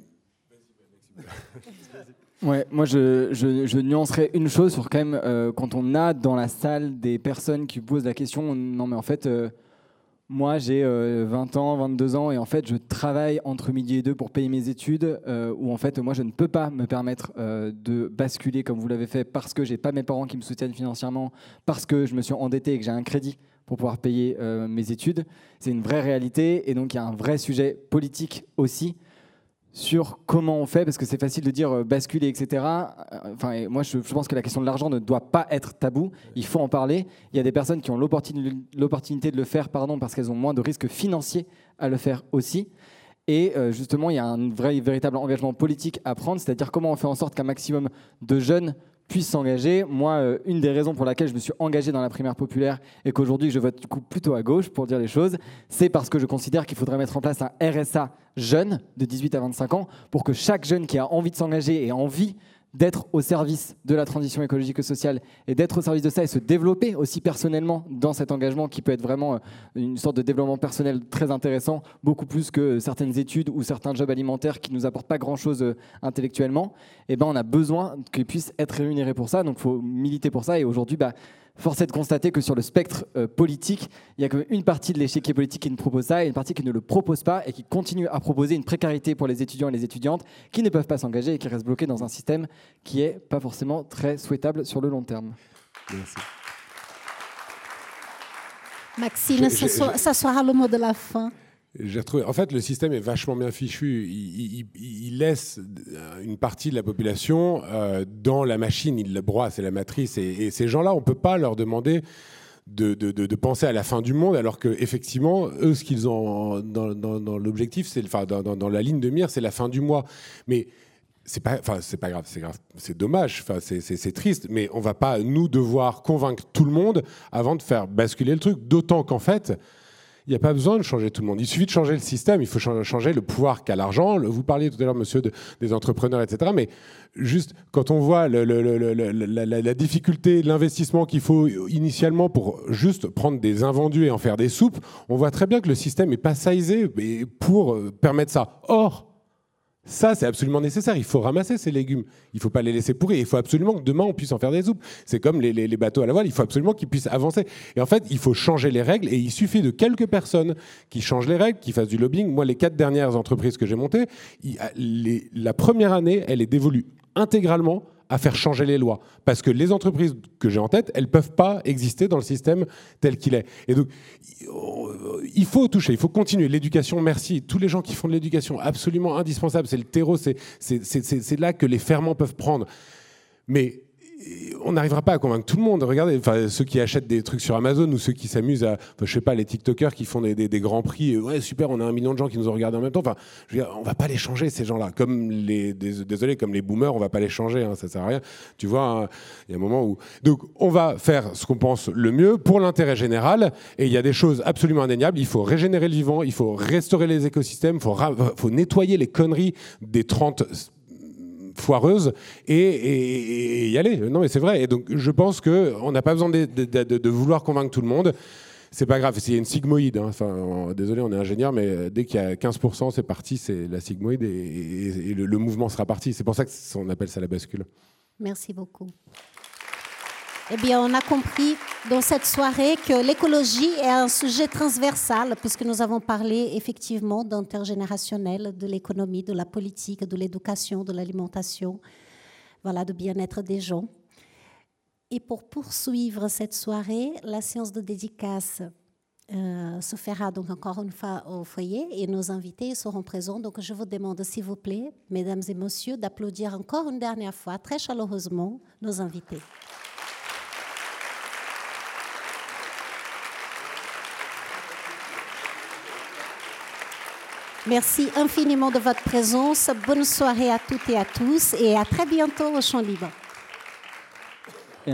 ouais, moi je, je, nuancerais une chose sur quand même euh, quand on a dans la salle des personnes qui posent la question. Non, mais en fait, euh, moi j'ai 20 ans, 22 ans et en fait je travaille entre midi et deux pour payer mes études. où en fait moi je ne peux pas me permettre de basculer comme vous l'avez fait parce que j'ai pas mes parents qui me soutiennent financièrement, parce que je me suis endetté et que j'ai un crédit pour pouvoir payer euh, mes études. C'est une vraie réalité et donc il y a un vrai sujet politique aussi sur comment on fait, parce que c'est facile de dire euh, basculer, etc. Euh, enfin, moi, je, pense que la question de l'argent ne doit pas être tabou. Il faut en parler. Il y a des personnes qui ont l'opportunité de le faire, pardon, parce qu'elles ont moins de risques financiers à le faire aussi. Et justement, il y a un vrai, véritable engagement politique à prendre, c'est-à-dire comment on fait en sorte qu'un maximum de jeunes puissent s'engager. Moi, euh, une des raisons pour laquelle je me suis engagé dans la primaire populaire et qu'aujourd'hui je vote plutôt à gauche pour dire les choses, c'est parce que je considère qu'il faudrait mettre en place un RSA jeune de 18 à 25 ans pour que chaque jeune qui a envie de s'engager et envie d'être au service de la transition écologique et sociale et d'être au service de ça et se développer aussi personnellement dans cet engagement qui peut être vraiment euh, une sorte de développement personnel très intéressant, beaucoup plus que certaines études ou certains jobs alimentaires qui nous apportent pas grand-chose euh, intellectuellement, et eh ben on a besoin qu'ils puissent être rémunérés pour ça, donc il faut militer pour ça et aujourd'hui bah, force est de constater que sur le spectre euh, politique, il y a une partie de l'échiquier politique qui ne propose ça et une partie qui ne le propose pas et qui continue à proposer une précarité pour les étudiants et les étudiantes qui ne peuvent pas s'engager et qui restent bloqués dans un système qui n'est pas forcément très souhaitable sur le long terme. Merci. Maxime, ça sera le mot de la fin. En fait, le système est vachement bien fichu. Il, laisse une partie de la population euh, dans la machine. Il le broie, c'est la matrice. Et, ces gens-là, on ne peut pas leur demander de, penser à la fin du monde, alors que effectivement, eux, ce qu'ils ont dans, dans, l'objectif, c'est, enfin, dans, dans, la ligne de mire, c'est la fin du mois. Mais c'est pas, enfin, c'est pas grave, c'est grave, c'est dommage, enfin, c'est triste, mais on va pas nous devoir convaincre tout le monde avant de faire basculer le truc. D'autant qu'en fait il n'y a pas besoin de changer tout le monde. Il suffit de changer le système, il faut changer le pouvoir qu'a l'argent. Vous parliez tout à l'heure, monsieur, des entrepreneurs, etc. Mais juste quand on voit la, difficulté, l'investissement qu'il faut initialement pour juste prendre des invendus et en faire des soupes, on voit très bien que le système n'est pas sizé pour euh, permettre ça. Or, ça, c'est absolument nécessaire. Il faut ramasser ces légumes. Il ne faut pas les laisser pourrir. Il faut absolument que demain, on puisse en faire des soupes. C'est comme les, bateaux à la voile. Il faut absolument qu'ils puissent avancer. Et en fait, il faut changer les règles. Et il suffit de quelques personnes qui changent les règles, qui fassent du lobbying. Moi, les quatre dernières entreprises que j'ai montées, la première année, elle est dévolue intégralement à faire changer les lois. Parce que les entreprises que j'ai en tête, elles ne peuvent pas exister dans le système tel qu'il est. Et donc, il faut toucher, il faut continuer. L'éducation, merci. Tous les gens qui font de l'éducation, absolument indispensable. C'est le terreau, c'est là que les ferments peuvent prendre. Mais on n'arrivera pas à convaincre tout le monde. Regardez, enfin, ceux qui achètent des trucs sur Amazon ou ceux qui s'amusent à, je sais pas, les TikTokers qui font des, grands prix. Ouais, super, on a un million de gens qui nous ont regardé en même temps. Enfin, je veux dire, on va pas les changer ces gens-là. Comme les, désolé, comme les boomers, on va pas les changer. Hein, ça sert à rien. Tu vois, hein, il y a un moment où. Donc, on va faire ce qu'on pense le mieux pour l'intérêt général. Et il y a des choses absolument indéniables. Il faut régénérer le vivant. Il faut restaurer les écosystèmes. Il faut, faut nettoyer les conneries des 30 foireuse et, y aller. Non, mais c'est vrai. Et donc, je pense qu'on n'a pas besoin de, vouloir convaincre tout le monde. C'est pas grave, a une sigmoïde. Hein. Enfin, désolé, on est ingénieur, mais dès qu'il y a 15%, c'est parti, c'est la sigmoïde et, le, mouvement sera parti. C'est pour ça qu'on appelle ça la bascule. Merci beaucoup. Eh bien, on a compris dans cette soirée que l'écologie est un sujet transversal, puisque nous avons parlé effectivement d'intergénérationnel, de l'économie, de la politique, de l'éducation, de l'alimentation, voilà, de bien-être des gens. Et pour poursuivre cette soirée, la séance de dédicace euh, se fera donc encore une fois au foyer et nos invités seront présents. Donc je vous demande, s'il vous plaît, mesdames et messieurs, d'applaudir encore une dernière fois, très chaleureusement, nos invités. Merci infiniment de votre présence. Bonne soirée à toutes et à tous et à très bientôt au Champ Libre.